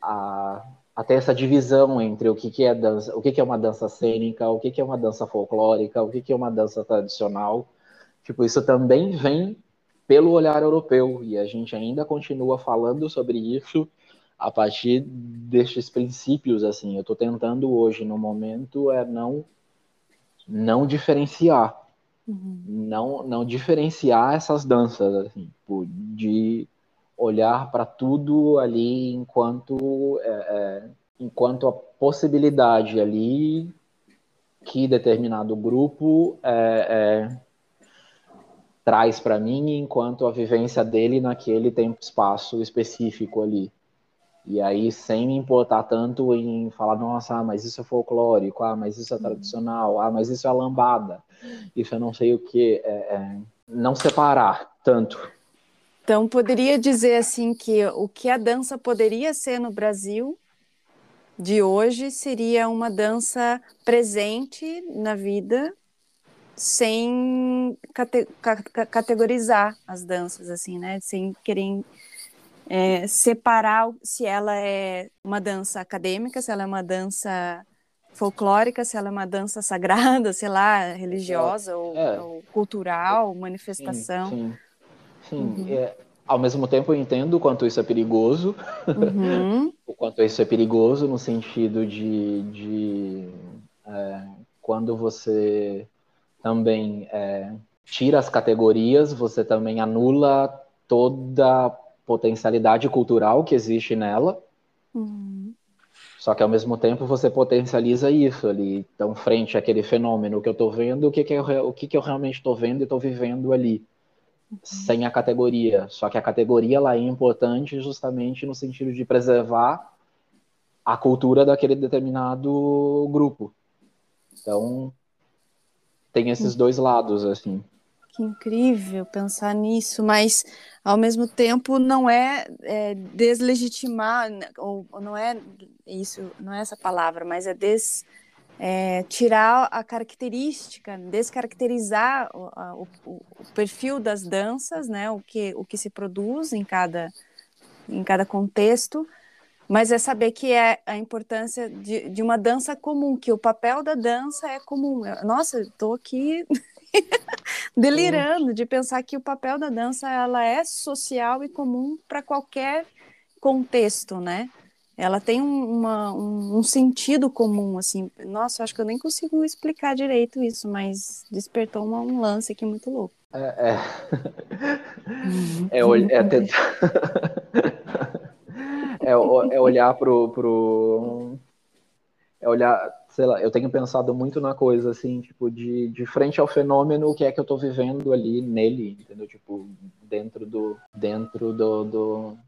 a, a, ter essa divisão entre o que, que é dança, o que, que é uma dança cênica, o que, que é uma dança folclórica, o que, que é uma dança tradicional. Tipo, isso também vem pelo olhar europeu e a gente ainda continua falando sobre isso a partir destes princípios assim. Eu estou tentando hoje no momento é não não diferenciar, Uhum. não não diferenciar essas danças assim, tipo, de olhar para tudo ali enquanto é, é, enquanto a possibilidade ali que determinado grupo é, é, traz para mim enquanto a vivência dele naquele tempo espaço específico ali e aí sem me importar tanto em falar nossa ah, mas isso é folclórico ah mas isso é tradicional ah mas isso é lambada isso eu não sei o que não separar tanto Então, poderia dizer assim que o que a dança poderia ser no Brasil de hoje seria uma dança presente na vida, sem cate ca categorizar as danças, assim, né? Sem querer é, separar se ela é uma dança acadêmica, se ela é uma dança folclórica, se ela é uma dança sagrada, sei lá, religiosa ou, É. ou cultural, manifestação. Sim, sim. Uhum. Sim, é, ao mesmo tempo eu entendo o quanto isso é perigoso, Uhum. o quanto isso é perigoso no sentido de, de é, quando você também é, tira as categorias, você também anula toda potencialidade cultural que existe nela, Uhum. só que ao mesmo tempo você potencializa isso ali. Então, frente àquele fenômeno que eu estou vendo, o que, que, eu, o que, que eu realmente estou vendo e estou vivendo ali, sem a categoria. Só que a categoria ela é importante justamente no sentido de preservar a cultura daquele determinado grupo. Então, tem esses dois lados, assim. Que incrível pensar nisso, mas ao mesmo tempo não é, é, deslegitimar, ou, ou não é isso, não é essa palavra, mas é, des, é tirar a característica, descaracterizar o, a, o, o perfil das danças, né, o que, o que se produz em cada, em cada contexto, mas é saber que é a importância de, de uma dança comum, que o papel da dança é comum. Nossa, estou aqui delirando de pensar que o papel da dança ela é social e comum para qualquer contexto, né? Ela tem um, uma, um, um, sentido comum, assim. Nossa, acho que eu nem consigo explicar direito isso, mas despertou uma, um lance aqui muito louco. É, é... é, é é, é olhar pro, pro... É olhar sei lá, eu tenho pensado muito na coisa, assim, tipo, de, de frente ao fenômeno, o que é que eu tô vivendo ali nele, entendeu? Tipo, dentro do, dentro do, do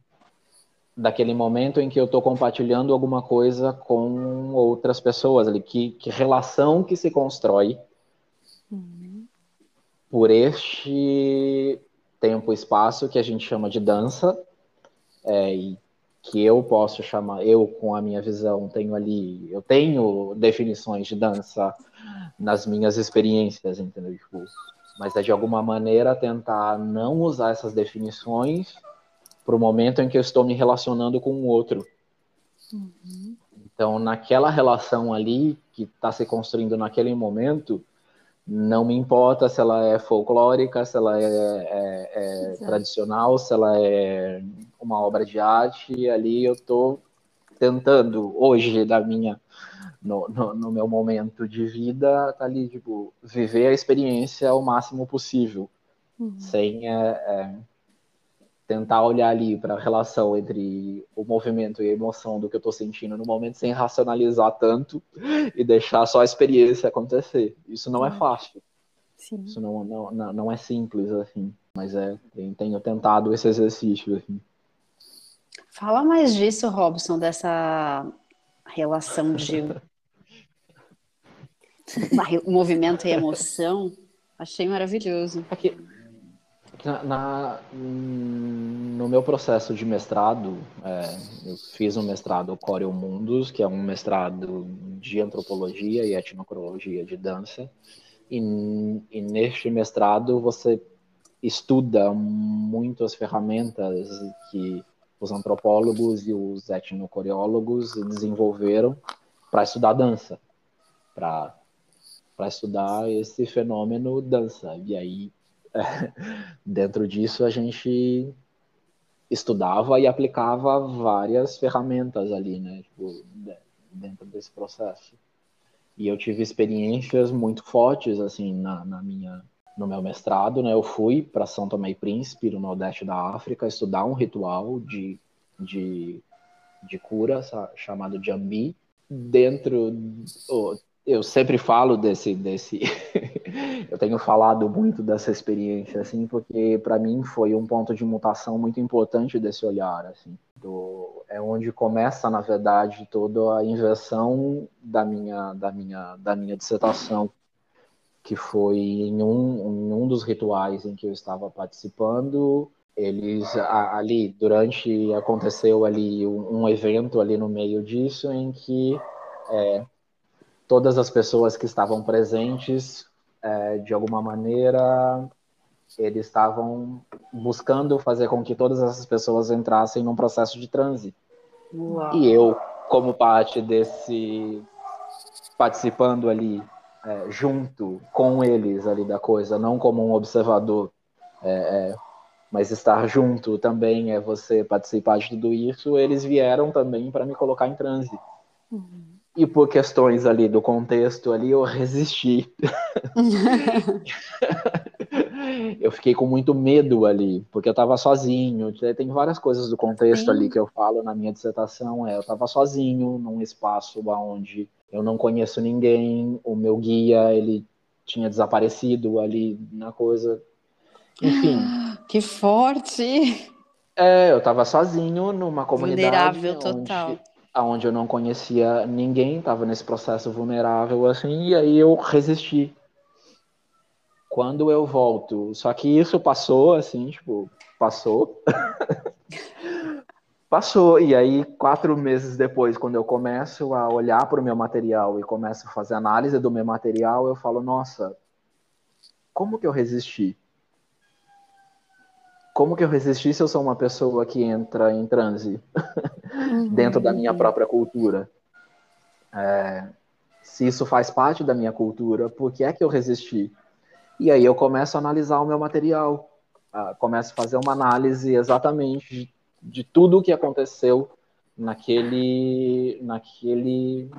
daquele momento em que eu tô compartilhando alguma coisa com outras pessoas ali, que, que relação que se constrói uhum. por este tempo e espaço que a gente chama de dança, é, e que eu posso chamar, eu com a minha visão tenho ali, eu tenho definições de dança nas minhas experiências, entendeu? Tipo, mas é de alguma maneira tentar não usar essas definições para o momento em que eu estou me relacionando com o outro. Uhum. Então, naquela relação ali que está se construindo naquele momento, não me importa se ela é folclórica, se ela é, é, é tradicional, se ela é uma obra de arte. Ali eu estou tentando, hoje, da minha, no, no, no, meu momento de vida, tá ali, tipo, viver a experiência o máximo possível, uhum. sem é, tentar olhar ali para a relação entre o movimento e a emoção do que eu estou sentindo no momento, sem racionalizar tanto e deixar só a experiência acontecer. Isso não é fácil. Sim. Isso não, não, não é simples, assim. Mas é, tenho tentado esse exercício, assim. Fala mais disso, Robson, dessa relação de movimento e emoção. Achei maravilhoso. Aqui, Na, na, no meu processo de mestrado, é, eu fiz um mestrado Coreo Mundus, que é um mestrado de antropologia e etnocrologia de dança. E, e neste mestrado você estuda muito as ferramentas que os antropólogos e os etnocoreólogos desenvolveram para estudar dança, para estudar esse fenômeno dança. E aí, dentro disso, a gente estudava e aplicava várias ferramentas ali, né, tipo, dentro desse processo. E eu tive experiências muito fortes, assim, na, na minha no meu mestrado, né, eu fui para São Tomé e Príncipe, no Nordeste da África, estudar um ritual de, de, de cura chamado Jambi. Dentro, oh, eu sempre falo desse, desse eu tenho falado muito dessa experiência, assim, porque para mim foi um ponto de mutação muito importante desse olhar, assim. Do, é onde começa, na verdade, toda a inversão da minha, da minha, da minha dissertação que foi em um, em um dos rituais em que eu estava participando. Eles ali durante aconteceu ali um, um evento ali no meio disso em que é, todas as pessoas que estavam presentes é, de alguma maneira eles estavam buscando fazer com que todas essas pessoas entrassem num processo de transe. Uau. E eu, como parte desse participando ali é, junto com eles ali da coisa, não como um observador, é, é, mas estar junto também é você participar de tudo isso. Eles vieram também para me colocar em transe. Uhum. E por questões ali do contexto ali, eu resisti. eu fiquei com muito medo ali, porque eu estava sozinho. Tem várias coisas do contexto Sim. ali que eu falo na minha dissertação. É, eu estava sozinho num espaço onde eu não conheço ninguém, o meu guia, ele tinha desaparecido ali na coisa. Enfim. Que forte! É, eu tava sozinho numa comunidade. Vulnerável total. Onde eu não conhecia ninguém, tava nesse processo vulnerável assim, e aí eu resisti. Quando eu volto, só que isso passou assim, tipo, passou. Passou, e aí, quatro meses depois, quando eu começo a olhar para o meu material e começo a fazer análise do meu material, eu falo: nossa, como que eu resisti? Como que eu resisti se eu sou uma pessoa que entra em transe uhum. dentro da minha própria cultura? É, se isso faz parte da minha cultura, por que é que eu resisti? E aí eu começo a analisar o meu material, uh, começo a fazer uma análise exatamente de tudo o que aconteceu naquele, naquele,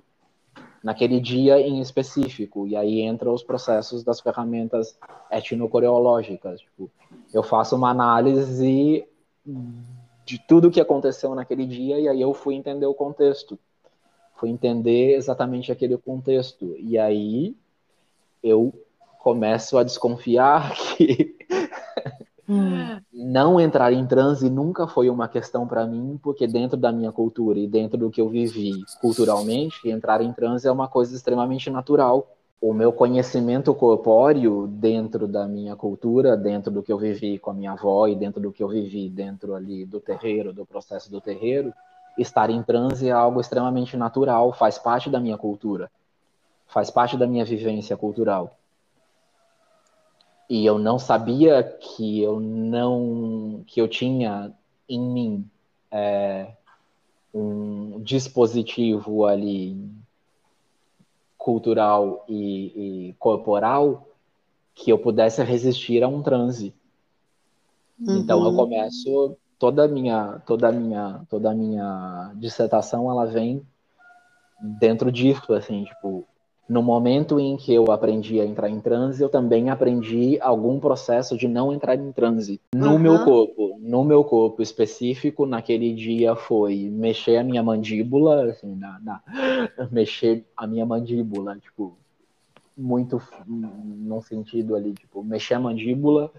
naquele dia em específico. E aí entra os processos das ferramentas etnocoreológicas. Tipo, eu faço uma análise de tudo o que aconteceu naquele dia e aí eu fui entender o contexto. Fui entender exatamente aquele contexto. E aí eu começo a desconfiar que Hum. Não entrar em transe nunca foi uma questão para mim, porque dentro da minha cultura e dentro do que eu vivi culturalmente, entrar em transe é uma coisa extremamente natural. O meu conhecimento corpóreo dentro da minha cultura, dentro do que eu vivi com a minha avó e dentro do que eu vivi dentro ali do terreiro, do processo do terreiro, estar em transe é algo extremamente natural, faz parte da minha cultura, faz parte da minha vivência cultural e eu não sabia que eu não que eu tinha em mim é, um dispositivo ali cultural e, e, corporal que eu pudesse resistir a um transe. Uhum. Então eu começo toda a minha toda a minha toda a minha dissertação ela vem dentro disso assim tipo no momento em que eu aprendi a entrar em transe, eu também aprendi algum processo de não entrar em transe no uhum. meu corpo. No meu corpo específico, naquele dia foi mexer a minha mandíbula, assim, na, na mexer a minha mandíbula, tipo, muito num sentido ali, tipo, mexer a mandíbula,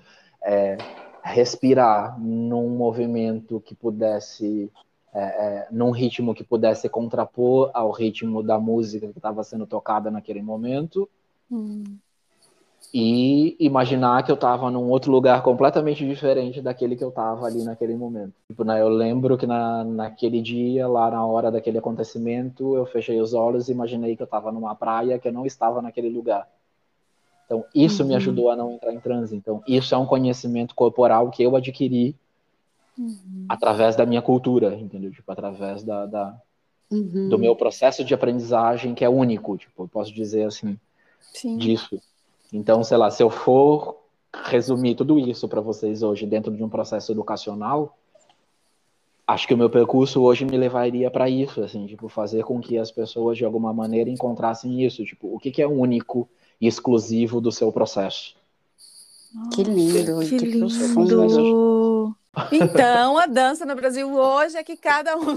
é, respirar num movimento que pudesse é, é, num ritmo que pudesse contrapor ao ritmo da música que estava sendo tocada naquele momento. Hum. e imaginar que eu estava num outro lugar completamente diferente daquele que eu estava ali naquele momento. Tipo, né, eu lembro que na, naquele dia, lá na hora daquele acontecimento, eu fechei os olhos e imaginei que eu estava numa praia, que eu não estava naquele lugar. Então, isso uhum. me ajudou a não entrar em transe. Então, isso é um conhecimento corporal que eu adquiri uhum. através da minha cultura, entendeu? Tipo, através da, da uhum. do meu processo de aprendizagem, que é único, tipo, eu posso dizer assim, Sim. disso. Então, sei lá, se eu for resumir tudo isso para vocês hoje dentro de um processo educacional, acho que o meu percurso hoje me levaria para isso, assim, tipo, fazer com que as pessoas de alguma maneira encontrassem isso, tipo, o que, que é único e exclusivo do seu processo. Que lindo, que, que lindo. Então, a dança no Brasil hoje é que cada um.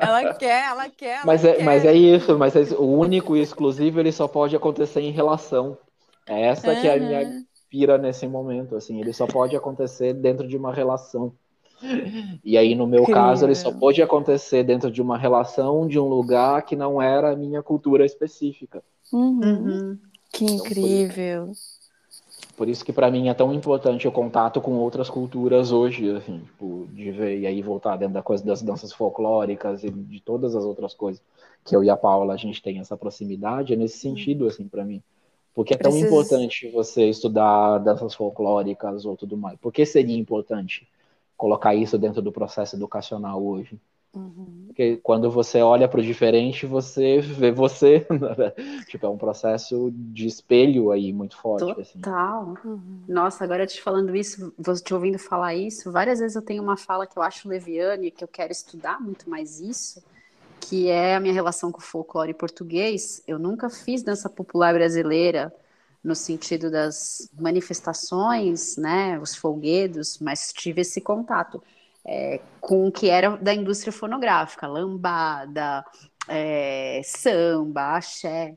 ela quer, ela quer. Ela mas, é, quer. mas é isso, mas é isso. o único e exclusivo ele só pode acontecer em relação. É essa uhum. que é a minha pira nesse momento, assim, ele só pode acontecer dentro de uma relação. E aí, no meu caso, ele só pode acontecer dentro de uma relação de um lugar que não era a minha cultura específica. Uhum. Que então, incrível. Por isso que para mim é tão importante o contato com outras culturas hoje, assim, tipo, de ver e aí voltar dentro da coisa das danças folclóricas e de todas as outras coisas que eu e a Paula a gente tem essa proximidade, é nesse sentido assim para mim. Porque é tão Preciso... importante você estudar danças folclóricas ou tudo mais. Por que seria importante colocar isso dentro do processo educacional hoje? Uhum. Porque quando você olha para o diferente, você vê você. Tipo, é um processo de espelho aí muito forte. Assim. Total. Assim. Uhum. Nossa, agora te falando isso, te ouvindo falar isso, várias vezes eu tenho uma fala que eu acho leviana e que eu quero estudar muito mais isso, que é a minha relação com o folclore português. Eu nunca fiz dança popular brasileira no sentido das manifestações, né, os folguedos, mas tive esse contato é, com o que era da indústria fonográfica, lambada, é, samba, axé.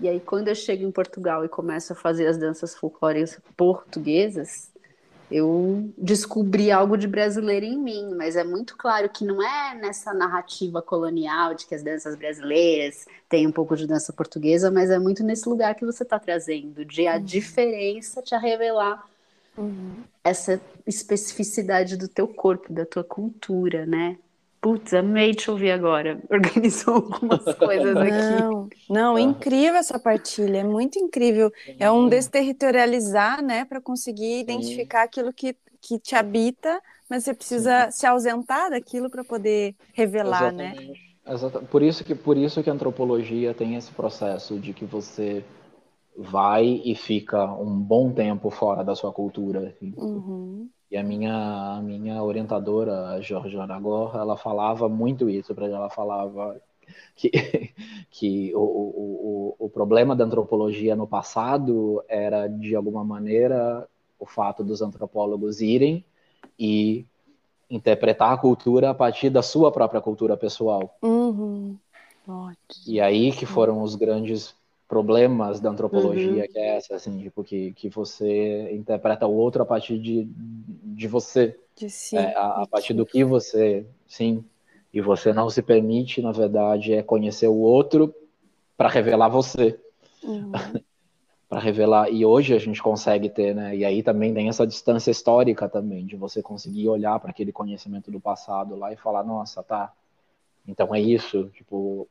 E aí, quando eu chego em Portugal e começo a fazer as danças folclóricas portuguesas, eu descobri algo de brasileiro em mim, mas é muito claro que não é nessa narrativa colonial de que as danças brasileiras têm um pouco de dança portuguesa, mas é muito nesse lugar que você está trazendo, de a uhum. diferença te a revelar uhum. essa especificidade do teu corpo, da tua cultura, né? Putz, amei te ouvir agora. Organizou algumas coisas aqui. Não, não, incrível essa partilha, é muito incrível. É um desterritorializar, né, para conseguir identificar aquilo que, que te habita, mas você precisa Sim. se ausentar daquilo para poder revelar, né? Exatamente. né? Exatamente. Por isso que por isso que a antropologia tem esse processo de que você vai e fica um bom tempo fora da sua cultura. Assim. Uhum. E a minha, a minha orientadora, a Georgiana Agor, ela falava muito isso para ela falava que, que o, o, o, o problema da antropologia no passado era, de alguma maneira, o fato dos antropólogos irem e interpretar a cultura a partir da sua própria cultura pessoal. Uhum. E aí que foram os grandes problemas da antropologia, uhum. que é essa, assim, tipo, que, que você interpreta o outro a partir de, de você. De si. É, a, a, partir do que você, sim. E você não se permite, na verdade, é conhecer o outro para revelar você. Uhum. para revelar. E hoje a gente consegue ter, né? E aí também tem essa distância histórica também, de você conseguir olhar para aquele conhecimento do passado lá e falar, nossa, tá. Então é isso, tipo,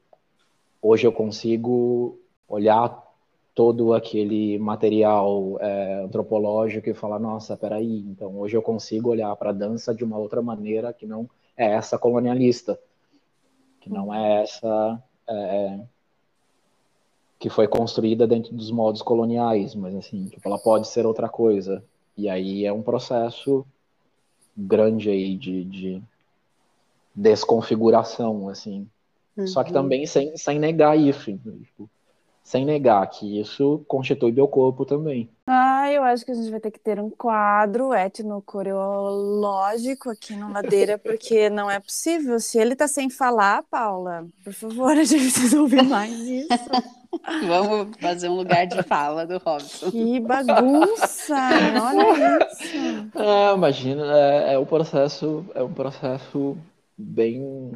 hoje eu consigo olhar todo aquele material é, antropológico e falar, nossa, peraí, então hoje eu consigo olhar para a dança de uma outra maneira que não é essa colonialista, que não é essa é, que foi construída dentro dos modos coloniais, mas assim, tipo, ela pode ser outra coisa. E aí é um processo grande aí de, de desconfiguração, assim. Uhum. Só que uhum. também sem, sem negar isso. Tipo, sem negar que isso constitui meu corpo também. Ah, eu acho que a gente vai ter que ter um quadro etnocoreológico aqui no Ladeira, porque não é possível. Se ele tá sem falar, Paula, por favor, a gente precisa ouvir mais isso. Vamos fazer um lugar de fala do Robson. Que bagunça! Olha isso. Ah, imagina, é, é um processo, é um processo bem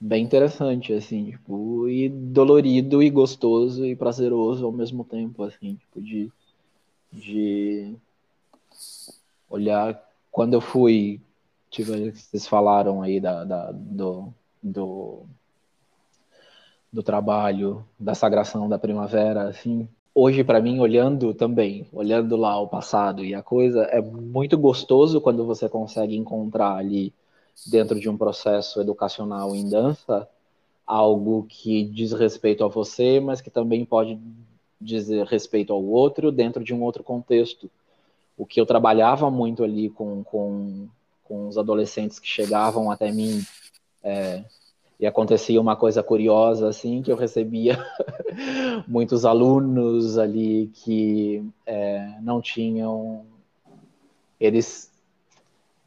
bem interessante, assim, tipo, e dolorido e gostoso e prazeroso ao mesmo tempo, assim, tipo, de, de olhar. Quando eu fui, tipo, vocês falaram aí da, da do, do, do trabalho, da sagração da primavera, assim, hoje para mim olhando também, olhando lá o passado e a coisa é muito gostoso quando você consegue encontrar ali dentro de um processo educacional em dança algo que diz respeito a você, mas que também pode dizer respeito ao outro dentro de um outro contexto. O que eu trabalhava muito ali com, com, com os adolescentes que chegavam até mim é, e acontecia uma coisa curiosa assim que eu recebia muitos alunos ali que é, não tinham eles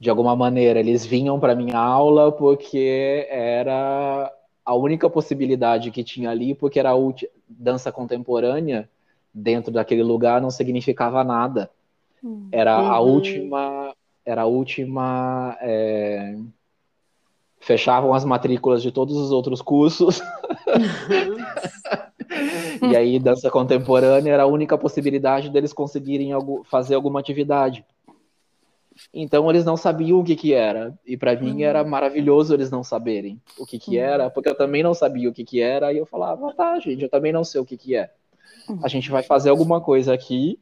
de alguma maneira, eles vinham para minha aula porque era a única possibilidade que tinha ali, porque era a dança contemporânea dentro daquele lugar não significava nada. Hum. Era uhum. a última, era a última. É... Fechavam as matrículas de todos os outros cursos. e aí, dança contemporânea era a única possibilidade deles conseguirem fazer alguma atividade. Então eles não sabiam o que que era. E para mim uhum. era maravilhoso eles não saberem o que que uhum. era, porque eu também não sabia o que que era e eu falava, ah, tá, gente, eu também não sei o que que é. A gente vai fazer alguma coisa aqui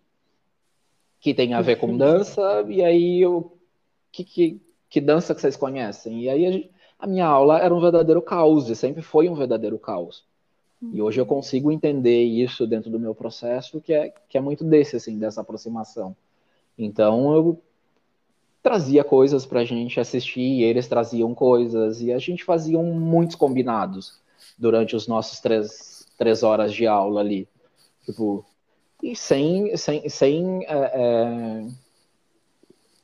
que tem a ver com dança e aí eu que que, que dança que vocês conhecem? E aí a, gente, a minha aula era um verdadeiro caos, e sempre foi um verdadeiro caos. E hoje eu uhum. consigo entender isso dentro do meu processo, que é, que é muito desse, assim, dessa aproximação. Então, eu trazia coisas pra gente assistir, eles traziam coisas, e a gente fazia muitos combinados durante os nossos três, três horas de aula ali. Tipo, e sem, sem, sem, é, é,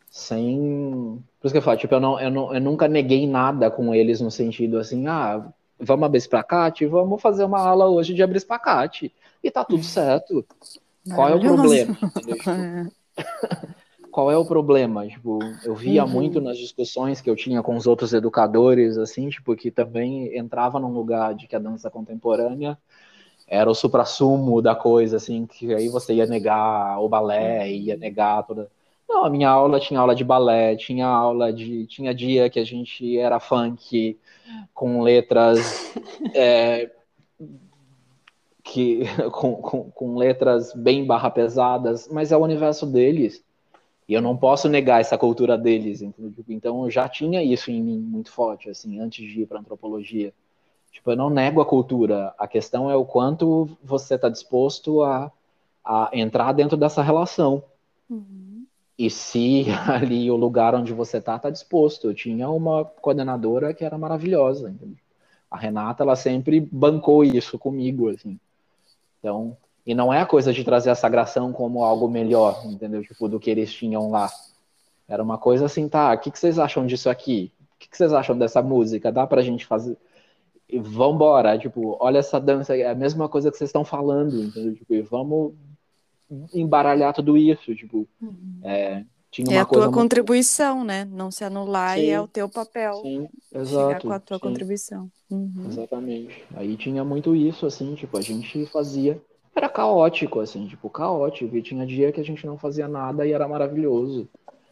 sem, por isso que eu falo, tipo, eu, não, eu, não, eu nunca neguei nada com eles no sentido assim, ah, vamos abrir espacate, vamos fazer uma aula hoje de abrir espacate, e tá tudo certo. Qual é o problema? qual é o problema? Tipo, eu via uhum. muito nas discussões que eu tinha com os outros educadores, assim, tipo, que também entrava num lugar de que a dança contemporânea era o suprassumo da coisa, assim, que aí você ia negar o balé, ia negar toda. Não, a minha aula tinha aula de balé, tinha aula de. Tinha dia que a gente era funk, com letras. é, que, com, com, com letras bem barra pesadas, mas é o universo deles. E eu não posso negar essa cultura deles, entendeu? Então eu já tinha isso em mim muito forte, assim, antes de ir para antropologia. Tipo, eu não nego a cultura. A questão é o quanto você está disposto a, a entrar dentro dessa relação. Uhum. E se ali o lugar onde você tá tá disposto. Eu tinha uma coordenadora que era maravilhosa. Entendeu? A Renata, ela sempre bancou isso comigo, assim. Então, e não é a coisa de trazer a sagração como algo melhor, entendeu? Tipo, do que eles tinham lá. Era uma coisa assim, tá, o que, que vocês acham disso aqui? O que, que vocês acham dessa música? Dá pra gente fazer. E vambora, tipo, olha essa dança, é a mesma coisa que vocês estão falando, entendeu? Tipo, e vamos embaralhar tudo isso, tipo. Uhum. É, tinha uma é a tua muito... contribuição, né? Não se anular sim, e é o teu papel. Sim, exato. Chegar com a tua sim. contribuição. Uhum. Exatamente. Aí tinha muito isso, assim, tipo, a gente fazia era caótico, assim, tipo, caótico. E tinha dia que a gente não fazia nada e era maravilhoso.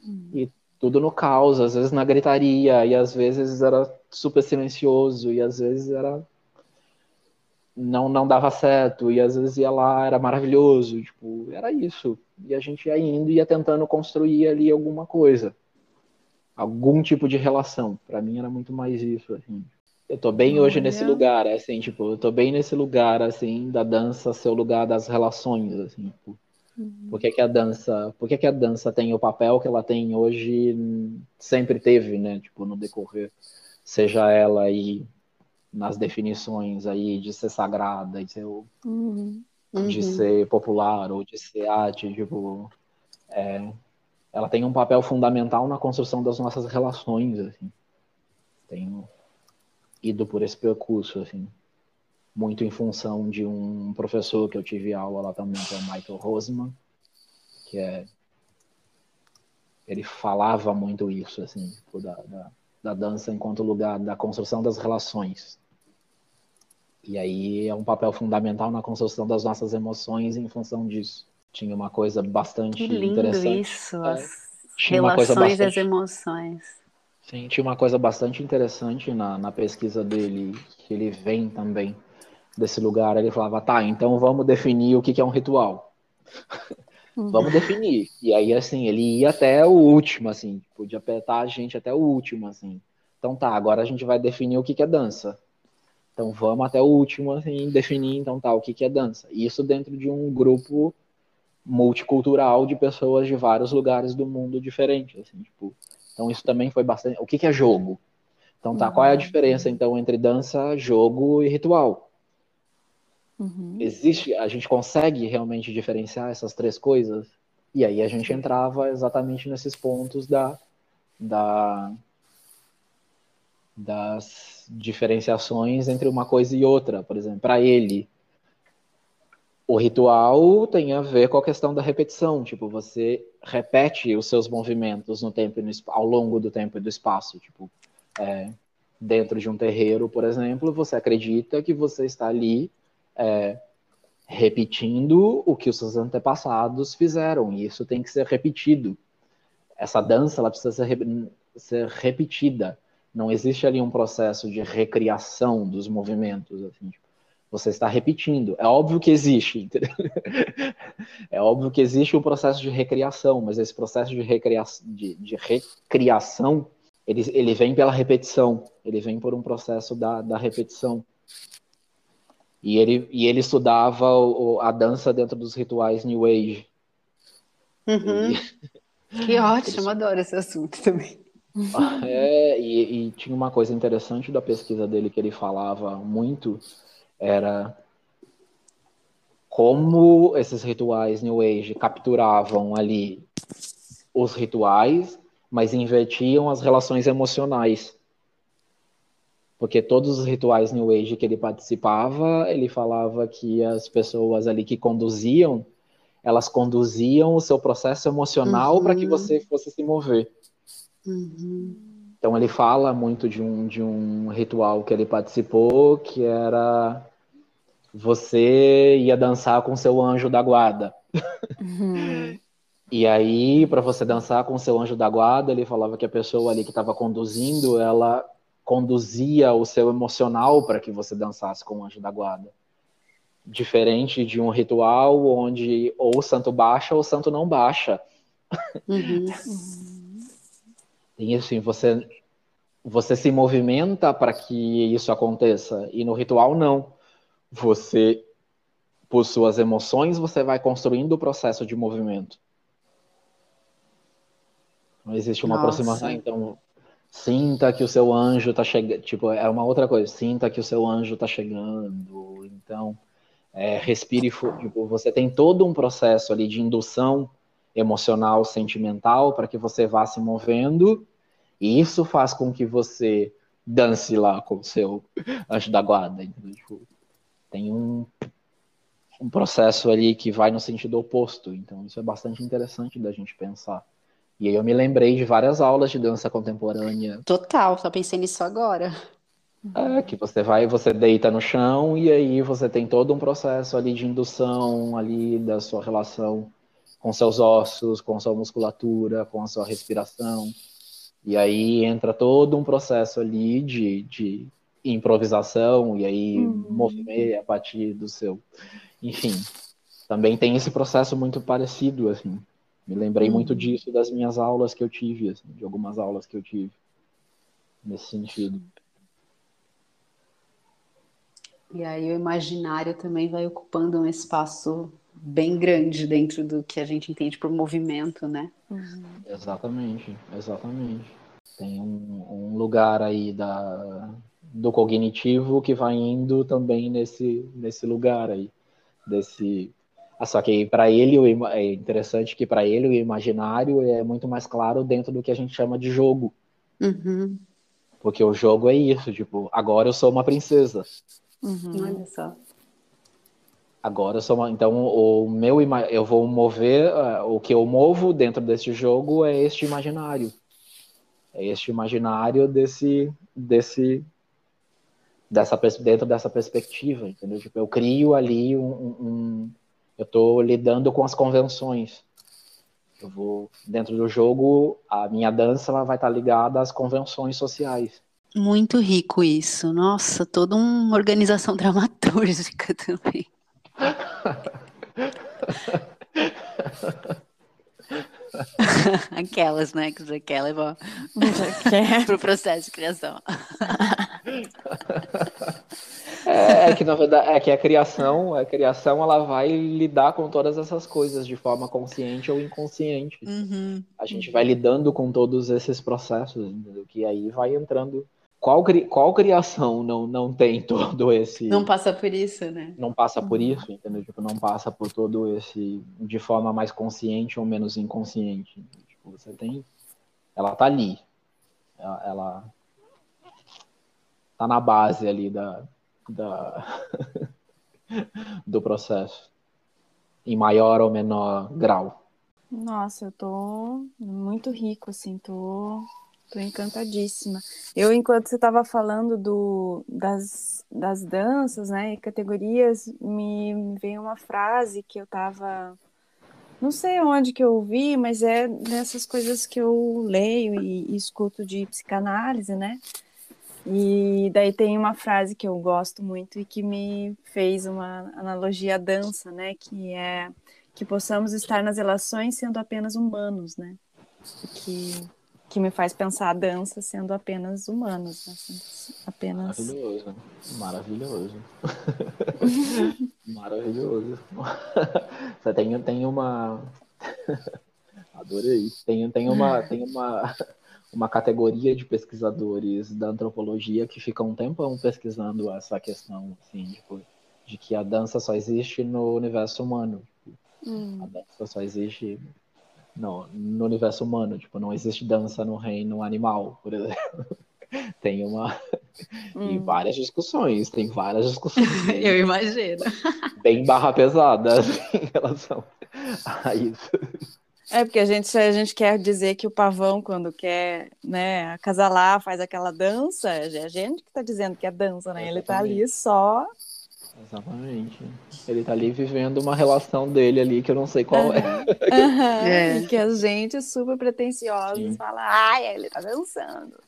Hum. E tudo no caos, às vezes na gritaria, e às vezes era super silencioso, e às vezes era. Não, não dava certo, e às vezes ia lá, era maravilhoso, tipo, era isso. E a gente ia indo e ia tentando construir ali alguma coisa. Algum tipo de relação. Para mim era muito mais isso, assim. Eu tô bem hoje nesse lugar, assim, tipo, eu tô bem nesse lugar, assim, da dança ser o lugar das relações, assim, tipo, uhum. por que, que a dança, por que, que a dança tem o papel que ela tem hoje, sempre teve, né, tipo, no decorrer, seja ela aí nas definições aí de ser sagrada, de ser, uhum. de uhum. ser popular ou de ser arte, tipo, é, ela tem um papel fundamental na construção das nossas relações, assim, tem ido por esse percurso, assim, muito em função de um professor que eu tive aula lá também, que é o Michael Roseman, que é ele falava muito isso, assim, tipo, da, da, da, dança enquanto lugar da construção das relações, E aí é um papel fundamental na construção das nossas emoções em função disso. Tinha uma coisa bastante Que lindo interessante. isso, É, as tinha relações e as bastante- emoções. Sim, tinha uma coisa bastante interessante na, na pesquisa dele, que ele vem também desse lugar. Ele falava, tá, então vamos definir o que que é um ritual. Vamos definir. E aí, assim, ele ia até o último, assim, podia apertar a gente até o último, assim. Então tá, agora a gente vai definir o que que é dança. Então vamos até o último, assim, definir, então tá, o que que é dança. Isso dentro de um grupo multicultural de pessoas de vários lugares do mundo diferentes, assim, tipo. Então isso também foi bastante. O que que é jogo? Então tá, qual é a diferença então entre dança, jogo e ritual? Uhum. Existe, a gente consegue realmente diferenciar essas três coisas? E aí a gente entrava exatamente nesses pontos da, da das diferenciações entre uma coisa e outra, por exemplo, para ele o ritual tem a ver com a questão da repetição, tipo, você repete os seus movimentos no tempo no, ao longo do tempo e do espaço, tipo, é, dentro de um terreiro, por exemplo, você acredita que você está ali é, repetindo o que os seus antepassados fizeram, e isso tem que ser repetido. Essa dança, ela precisa ser, re- ser repetida. Não existe ali um processo de recriação dos movimentos, assim, tipo, você está repetindo. É óbvio que existe, entendeu? É óbvio que existe um processo de recriação, mas esse processo de, recria... de, de recriação, ele, ele vem pela repetição, ele vem por um processo da, da repetição. E ele, e ele estudava o- o- a dança dentro dos rituais New Age. Uhum. Que ótimo, adoro esse assunto também. É, e, e tinha uma coisa interessante da pesquisa dele que ele falava muito, era como esses rituais New Age capturavam ali os rituais, mas invertiam as relações emocionais. Porque todos os rituais New Age que ele participava, ele falava que as pessoas ali que conduziam, elas conduziam o seu processo emocional para que Uhum. você fosse se mover. Uhum. Então ele fala muito de um, de um ritual que ele participou, que era você ia dançar com seu anjo da guarda. Uhum. E aí, para você dançar com seu anjo da guarda, ele falava que a pessoa ali que estava conduzindo, ela conduzia o seu emocional para que você dançasse com o anjo da guarda. Diferente de um ritual onde ou o santo baixa ou o santo não baixa. Uhum. Tem assim, você você se movimenta para que isso aconteça e no ritual não. Você por suas emoções você vai construindo o processo de movimento. Não existe uma Nossa. aproximação, então sinta que o seu anjo está chegando, tipo, é uma outra coisa, sinta que o seu anjo está chegando. Então, é, respire, tipo, você tem todo um processo ali de indução emocional, sentimental, para que você vá se movendo, e isso faz com que você dance lá com o seu anjo da guarda. entendeu? Tipo, tem um, um processo ali que vai no sentido oposto, então isso é bastante interessante da gente pensar. E aí eu me lembrei de várias aulas de dança contemporânea Total, só pensei nisso agora. é, que você vai, você deita no chão e aí você tem todo um processo ali de indução ali da sua relação com seus ossos, com sua musculatura, com a sua respiração. E aí entra todo um processo ali de, de improvisação e aí Uhum. movimento a partir do seu. Enfim, também tem esse processo muito parecido, assim. Me lembrei muito Uhum. disso das minhas aulas que eu tive, assim, de algumas aulas que eu tive nesse sentido. E aí o imaginário também vai ocupando um espaço bem grande dentro do que a gente entende por movimento, né? Exatamente, exatamente. Tem um, um lugar aí da, do cognitivo que vai indo também nesse, nesse lugar aí, desse. Ah, só que para ele é interessante que para ele o imaginário é muito mais claro dentro do que a gente chama de jogo, Uhum. porque o jogo é isso, tipo, agora eu sou uma princesa. Uhum. Olha só. Agora eu sou uma, então o meu eu vou mover ah, o que eu movo dentro desse jogo é este imaginário. É este imaginário desse desse dessa, dentro dessa perspectiva, entendeu? Tipo, eu crio ali um, um eu estou lidando com as convenções. Eu vou dentro do jogo, a minha dança ela vai estar tá ligada às convenções sociais. Muito rico isso. Nossa, toda uma organização dramatúrgica também. Aquelas, né, que já quer levar para o processo de criação. É, é, que na verdade é que a criação, a criação ela vai lidar com todas essas coisas de forma consciente ou inconsciente. Uhum. A gente vai lidando com todos esses processos, entendeu? que aí vai entrando qual, qual criação não, não tem todo esse. Não passa por isso, né? Não passa por isso, entendeu? Tipo, não passa por todo esse. de forma mais consciente ou menos inconsciente. Tipo, você tem. Ela tá ali. Ela, ela tá na base ali da. da do processo. Em maior ou menor grau. Nossa, eu tô muito rico, assim, tô Tô encantadíssima. Eu, enquanto você estava falando do, das, das danças, né, e categorias, me, me veio uma frase que eu estava não sei onde que eu ouvi, mas é dessas coisas que eu leio e, e, escuto de psicanálise, né? E daí tem uma frase que eu gosto muito e que me fez uma analogia à dança, né? Que é que possamos estar nas relações sendo apenas humanos, né? Que que me faz pensar a dança sendo apenas humanos, né? apenas maravilhoso, maravilhoso, maravilhoso. Você tem, tem uma, adorei, tem, tem uma, tem uma, uma categoria de pesquisadores da antropologia que ficam um tempão pesquisando essa questão, assim, tipo, de que a dança só existe no universo humano. Hum. A dança só existe no, no universo humano. Tipo, não existe dança no reino animal, por exemplo. tem uma. Hum. E várias discussões, tem várias discussões. Eu imagino. Bem barra pesada assim, em relação a isso. É, porque a gente, a gente quer dizer que o pavão, quando quer né, acasalar, faz aquela dança, é a gente que está dizendo que é dança, né? Ele está ali só Exatamente. Ele tá ali vivendo uma relação dele ali que eu não sei qual uhum. é. Uhum. é. Que a gente super pretensiosa fala, ai, ele tá dançando.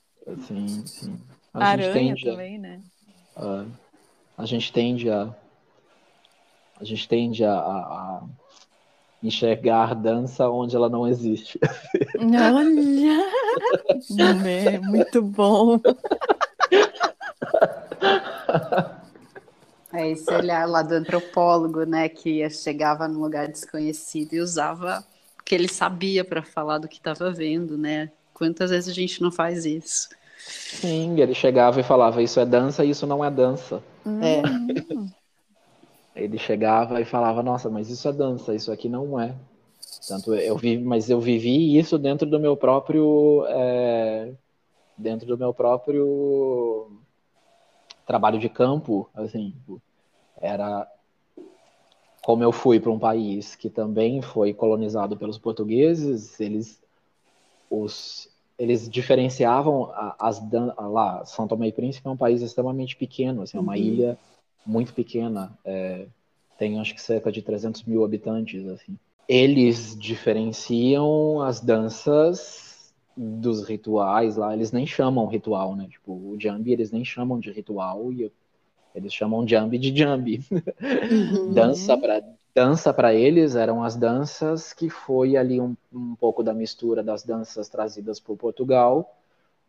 Sim, sim. A Aranha tende também, a, né? A, a gente tende a. A gente tende a, a, enxergar dança onde ela não existe. Olha! é muito bom. É esse olhar lá do antropólogo, né, que chegava num lugar desconhecido e usava o que ele sabia para falar do que estava vendo, né? Quantas vezes a gente não faz isso? Sim, ele chegava e falava: Isso é dança, isso não é dança. É. ele chegava e falava: Nossa, mas isso é dança, isso aqui não é. Tanto eu vi, mas eu vivi isso dentro do meu próprio, é, dentro do meu próprio trabalho de campo, assim, tipo, era como eu fui para um país que também foi colonizado pelos portugueses, eles os eles diferenciavam as lá São Tomé e Príncipe é um país extremamente pequeno, assim, é uma uhum. ilha muito pequena, é, tem acho que cerca de 300 mil habitantes, assim. Eles diferenciam as danças dos rituais lá, eles nem chamam ritual, né? Tipo, o jambi eles nem chamam de ritual e eles chamam jambi de jambi. Uhum. dança para dança para eles eram as danças que foi ali um, um pouco da mistura das danças trazidas por Portugal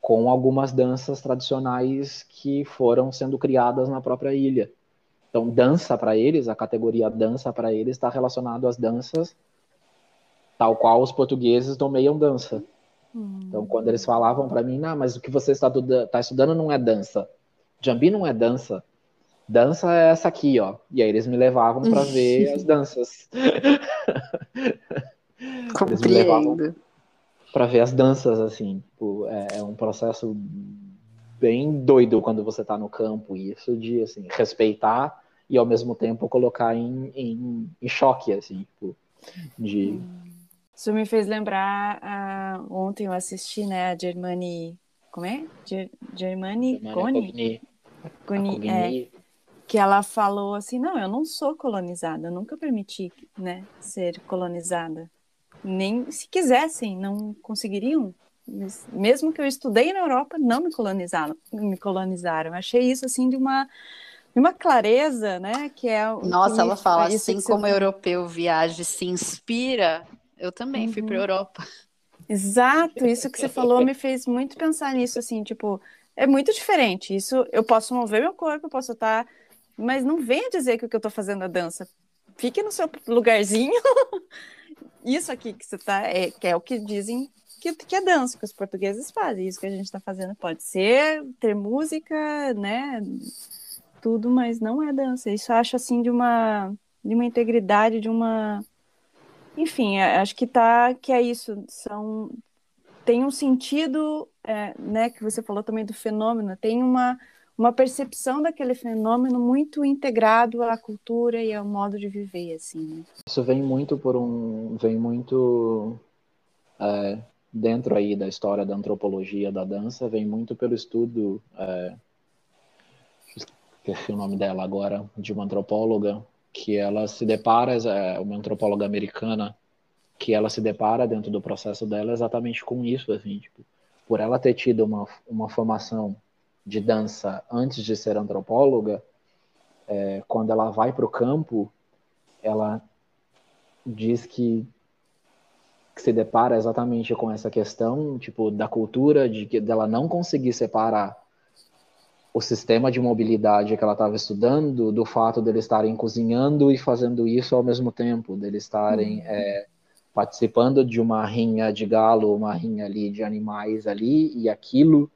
com algumas danças tradicionais que foram sendo criadas na própria ilha. Então, dança para eles, a categoria dança para eles está relacionado às danças tal qual os portugueses nomeiam dança. Uhum. Então, quando eles falavam para mim, não, mas o que você está, está estudando não é dança. Jambi não é dança dança é essa aqui, ó. E aí eles me levavam para ver as danças. eles me levavam para ver as danças, assim. Tipo, é, é, um processo bem doido quando você tá no campo. E isso de, assim, respeitar e ao mesmo tempo colocar em, em, em choque, assim, tipo, de... Isso me fez lembrar, uh, ontem eu assisti, né, a Germani, como é? Ger Germani, Cone? Cuni, é, que ela falou assim, não, eu não sou colonizada, eu nunca permiti, né, ser colonizada. Nem se quisessem, não conseguiriam. Mesmo que eu estudei na Europa, não me colonizaram, me colonizaram. Eu achei isso assim de uma de uma clareza, né, que é Nossa, ela fala assim como o europeu viaja se inspira, eu também uhum. fui para Europa. Exato, isso que você falou me fez muito pensar nisso, assim, tipo, é muito diferente. Isso eu posso mover meu corpo, eu posso estar, mas não venha dizer que o que eu estou fazendo é dança. Fique no seu lugarzinho. isso aqui que você está, é, que é o que dizem que, que é dança, que os portugueses fazem. Isso que a gente está fazendo pode ser ter música, né, tudo, mas não é dança. Isso eu acho assim de uma de uma integridade, de uma enfim, é, acho que tá que é isso, são tem um sentido, é, né, que você falou também do fenômeno, tem uma uma percepção daquele fenômeno muito integrado à cultura e ao modo de viver, assim. Né? Isso vem muito por um, vem muito é, dentro aí da história da antropologia da dança, vem muito pelo estudo, é, esqueci o nome dela agora, de uma antropóloga que ela se depara, é uma antropóloga americana, que ela se depara dentro do processo dela exatamente com isso, assim, tipo, por ela ter tido uma, uma formação de dança antes de ser antropóloga, é, quando ela vai para o campo, ela diz que, que, se depara exatamente com essa questão, tipo, da cultura de que dela não conseguir separar o sistema de mobilidade que ela estava estudando do fato deles estarem cozinhando e fazendo isso ao mesmo tempo, deles estarem uhum. é, participando de uma rinha de galo, uma rinha ali de animais ali, e aquilo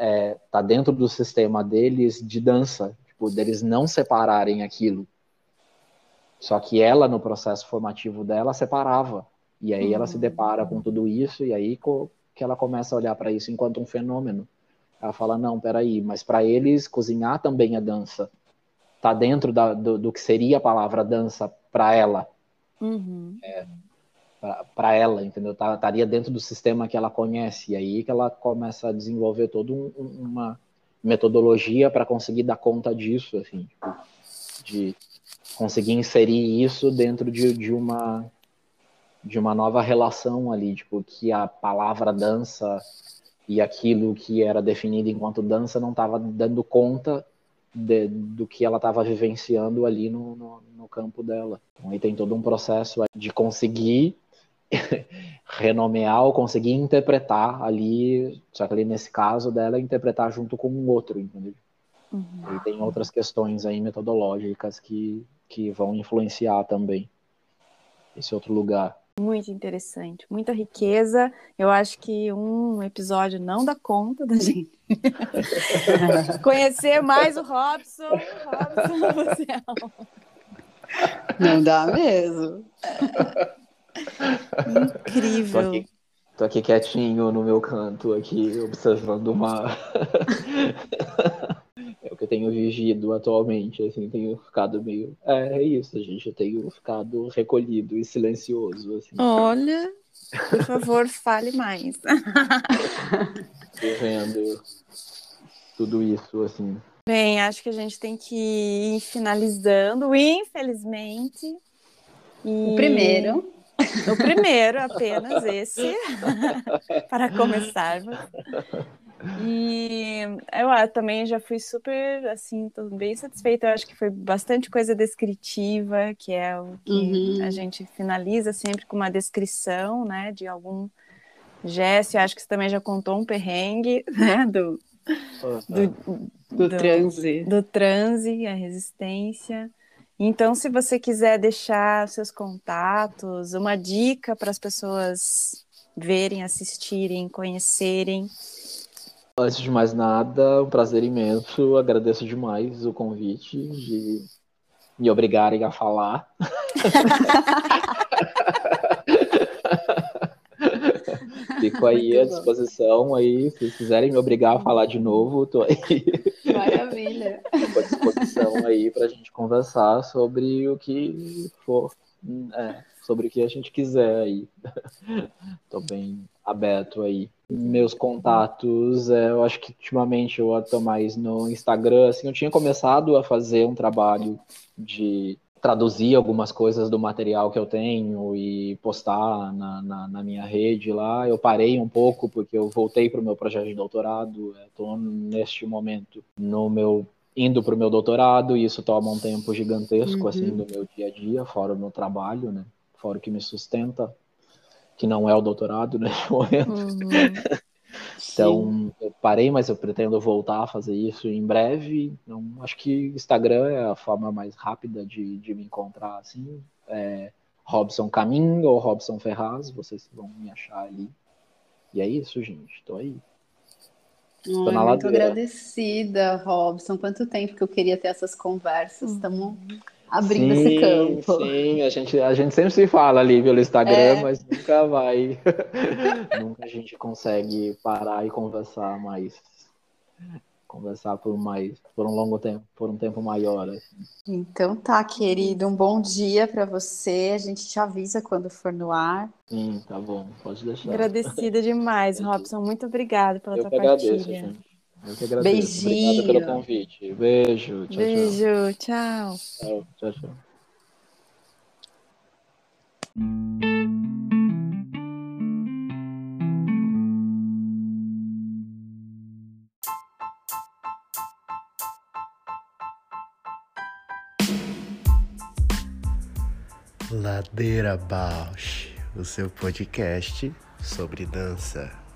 é, tá dentro do sistema deles de dança, tipo, deles não separarem aquilo. Só que ela, no processo formativo dela, separava. E aí uhum. ela se uhum. depara com tudo isso, e aí que ela começa a olhar para isso enquanto um fenômeno. Ela fala, não, peraí, mas para eles cozinhar também é dança. Tá dentro da, do, do, que seria a palavra dança para ela. Uhum. É, para ela, entendeu? Tá, estaria dentro do sistema que ela conhece. E aí que ela começa a desenvolver toda um, uma metodologia para conseguir dar conta disso, assim, tipo, de conseguir inserir isso dentro de, de uma de uma nova relação ali, tipo, que a palavra dança e aquilo que era definido enquanto dança não estava dando conta de, do que ela estava vivenciando ali no, no, no, campo dela. Então, aí tem todo um processo de conseguir renomear ou conseguir interpretar ali, só que ali nesse caso dela, interpretar junto com um outro, entendeu? Uhum. E tem outras questões aí metodológicas que, que vão influenciar também esse outro lugar. Muito interessante, muita riqueza. Eu acho que um episódio não dá conta da gente. Conhecer mais o Robson. Robson, é Não dá mesmo. Incrível. Tô aqui, tô aqui quietinho no meu canto, aqui observando uma. é o que eu tenho vigido atualmente, assim, tenho ficado meio. É, é isso, gente. Eu tenho ficado recolhido e silencioso. Assim. Olha, por favor, fale mais. vendo tudo isso, assim. Bem, acho que a gente tem que ir finalizando, infelizmente. E... O primeiro. O primeiro, apenas esse, para começarmos. E eu também já fui super, assim, tô bem satisfeita. Eu acho que foi bastante coisa descritiva, que é o que uhum. a gente finaliza sempre com uma descrição, né, de algum gesto. Eu acho que você também já contou um perrengue, né, do, do, do, do transe. Do transe, a resistência. Então, se você quiser deixar seus contatos, uma dica para as pessoas verem, assistirem, conhecerem. Antes de mais nada, um prazer imenso. Agradeço demais o convite de me obrigarem a falar. Fico aí à disposição bom. aí, se quiserem me obrigar a falar de novo, tô aí. Maravilha. Estou à disposição aí para a gente conversar sobre o que for, é, sobre o que a gente quiser aí. Tô bem aberto aí. Meus contatos, é, eu acho que ultimamente eu estou mais no Instagram. Assim, eu tinha começado a fazer um trabalho de traduzir algumas coisas do material que eu tenho e postar na, na, na minha rede lá. Eu parei um pouco porque eu voltei para o meu projeto de doutorado. Estou neste momento no meu indo para o meu doutorado e isso toma um tempo gigantesco assim, uhum. assim do meu dia a dia, fora o meu trabalho, né? Fora o que me sustenta que não é o doutorado neste momento. Uhum. Então, eu parei, mas eu pretendo voltar a fazer isso em breve. Então, acho que Instagram é a forma mais rápida de, de me encontrar, assim. É Robson Caminho ou Robson Ferraz, vocês vão me achar ali. E é isso, gente. Estou aí. Ai, muito agradecida, Robson. Quanto tempo que eu queria ter essas conversas. Estamos uhum abrindo sim, esse campo. Sim, a gente, a gente sempre se fala ali pelo Instagram, é. mas nunca vai. nunca a gente consegue parar e conversar mais. Conversar por mais, por um longo tempo, por um tempo maior. Assim. Então tá, querido, um bom dia para você. A gente te avisa quando for no ar. Sim, tá bom, pode deixar. Agradecida demais, Robson. Muito obrigada pela Eu tua partilha. Agradeço, gente. Eu que agradeço. Beijinho. Obrigado pelo convite. Beijo. Tchau, Beijo. Tchau. Tchau, tchau. tchau. Ladeira Bausch, o seu podcast sobre dança.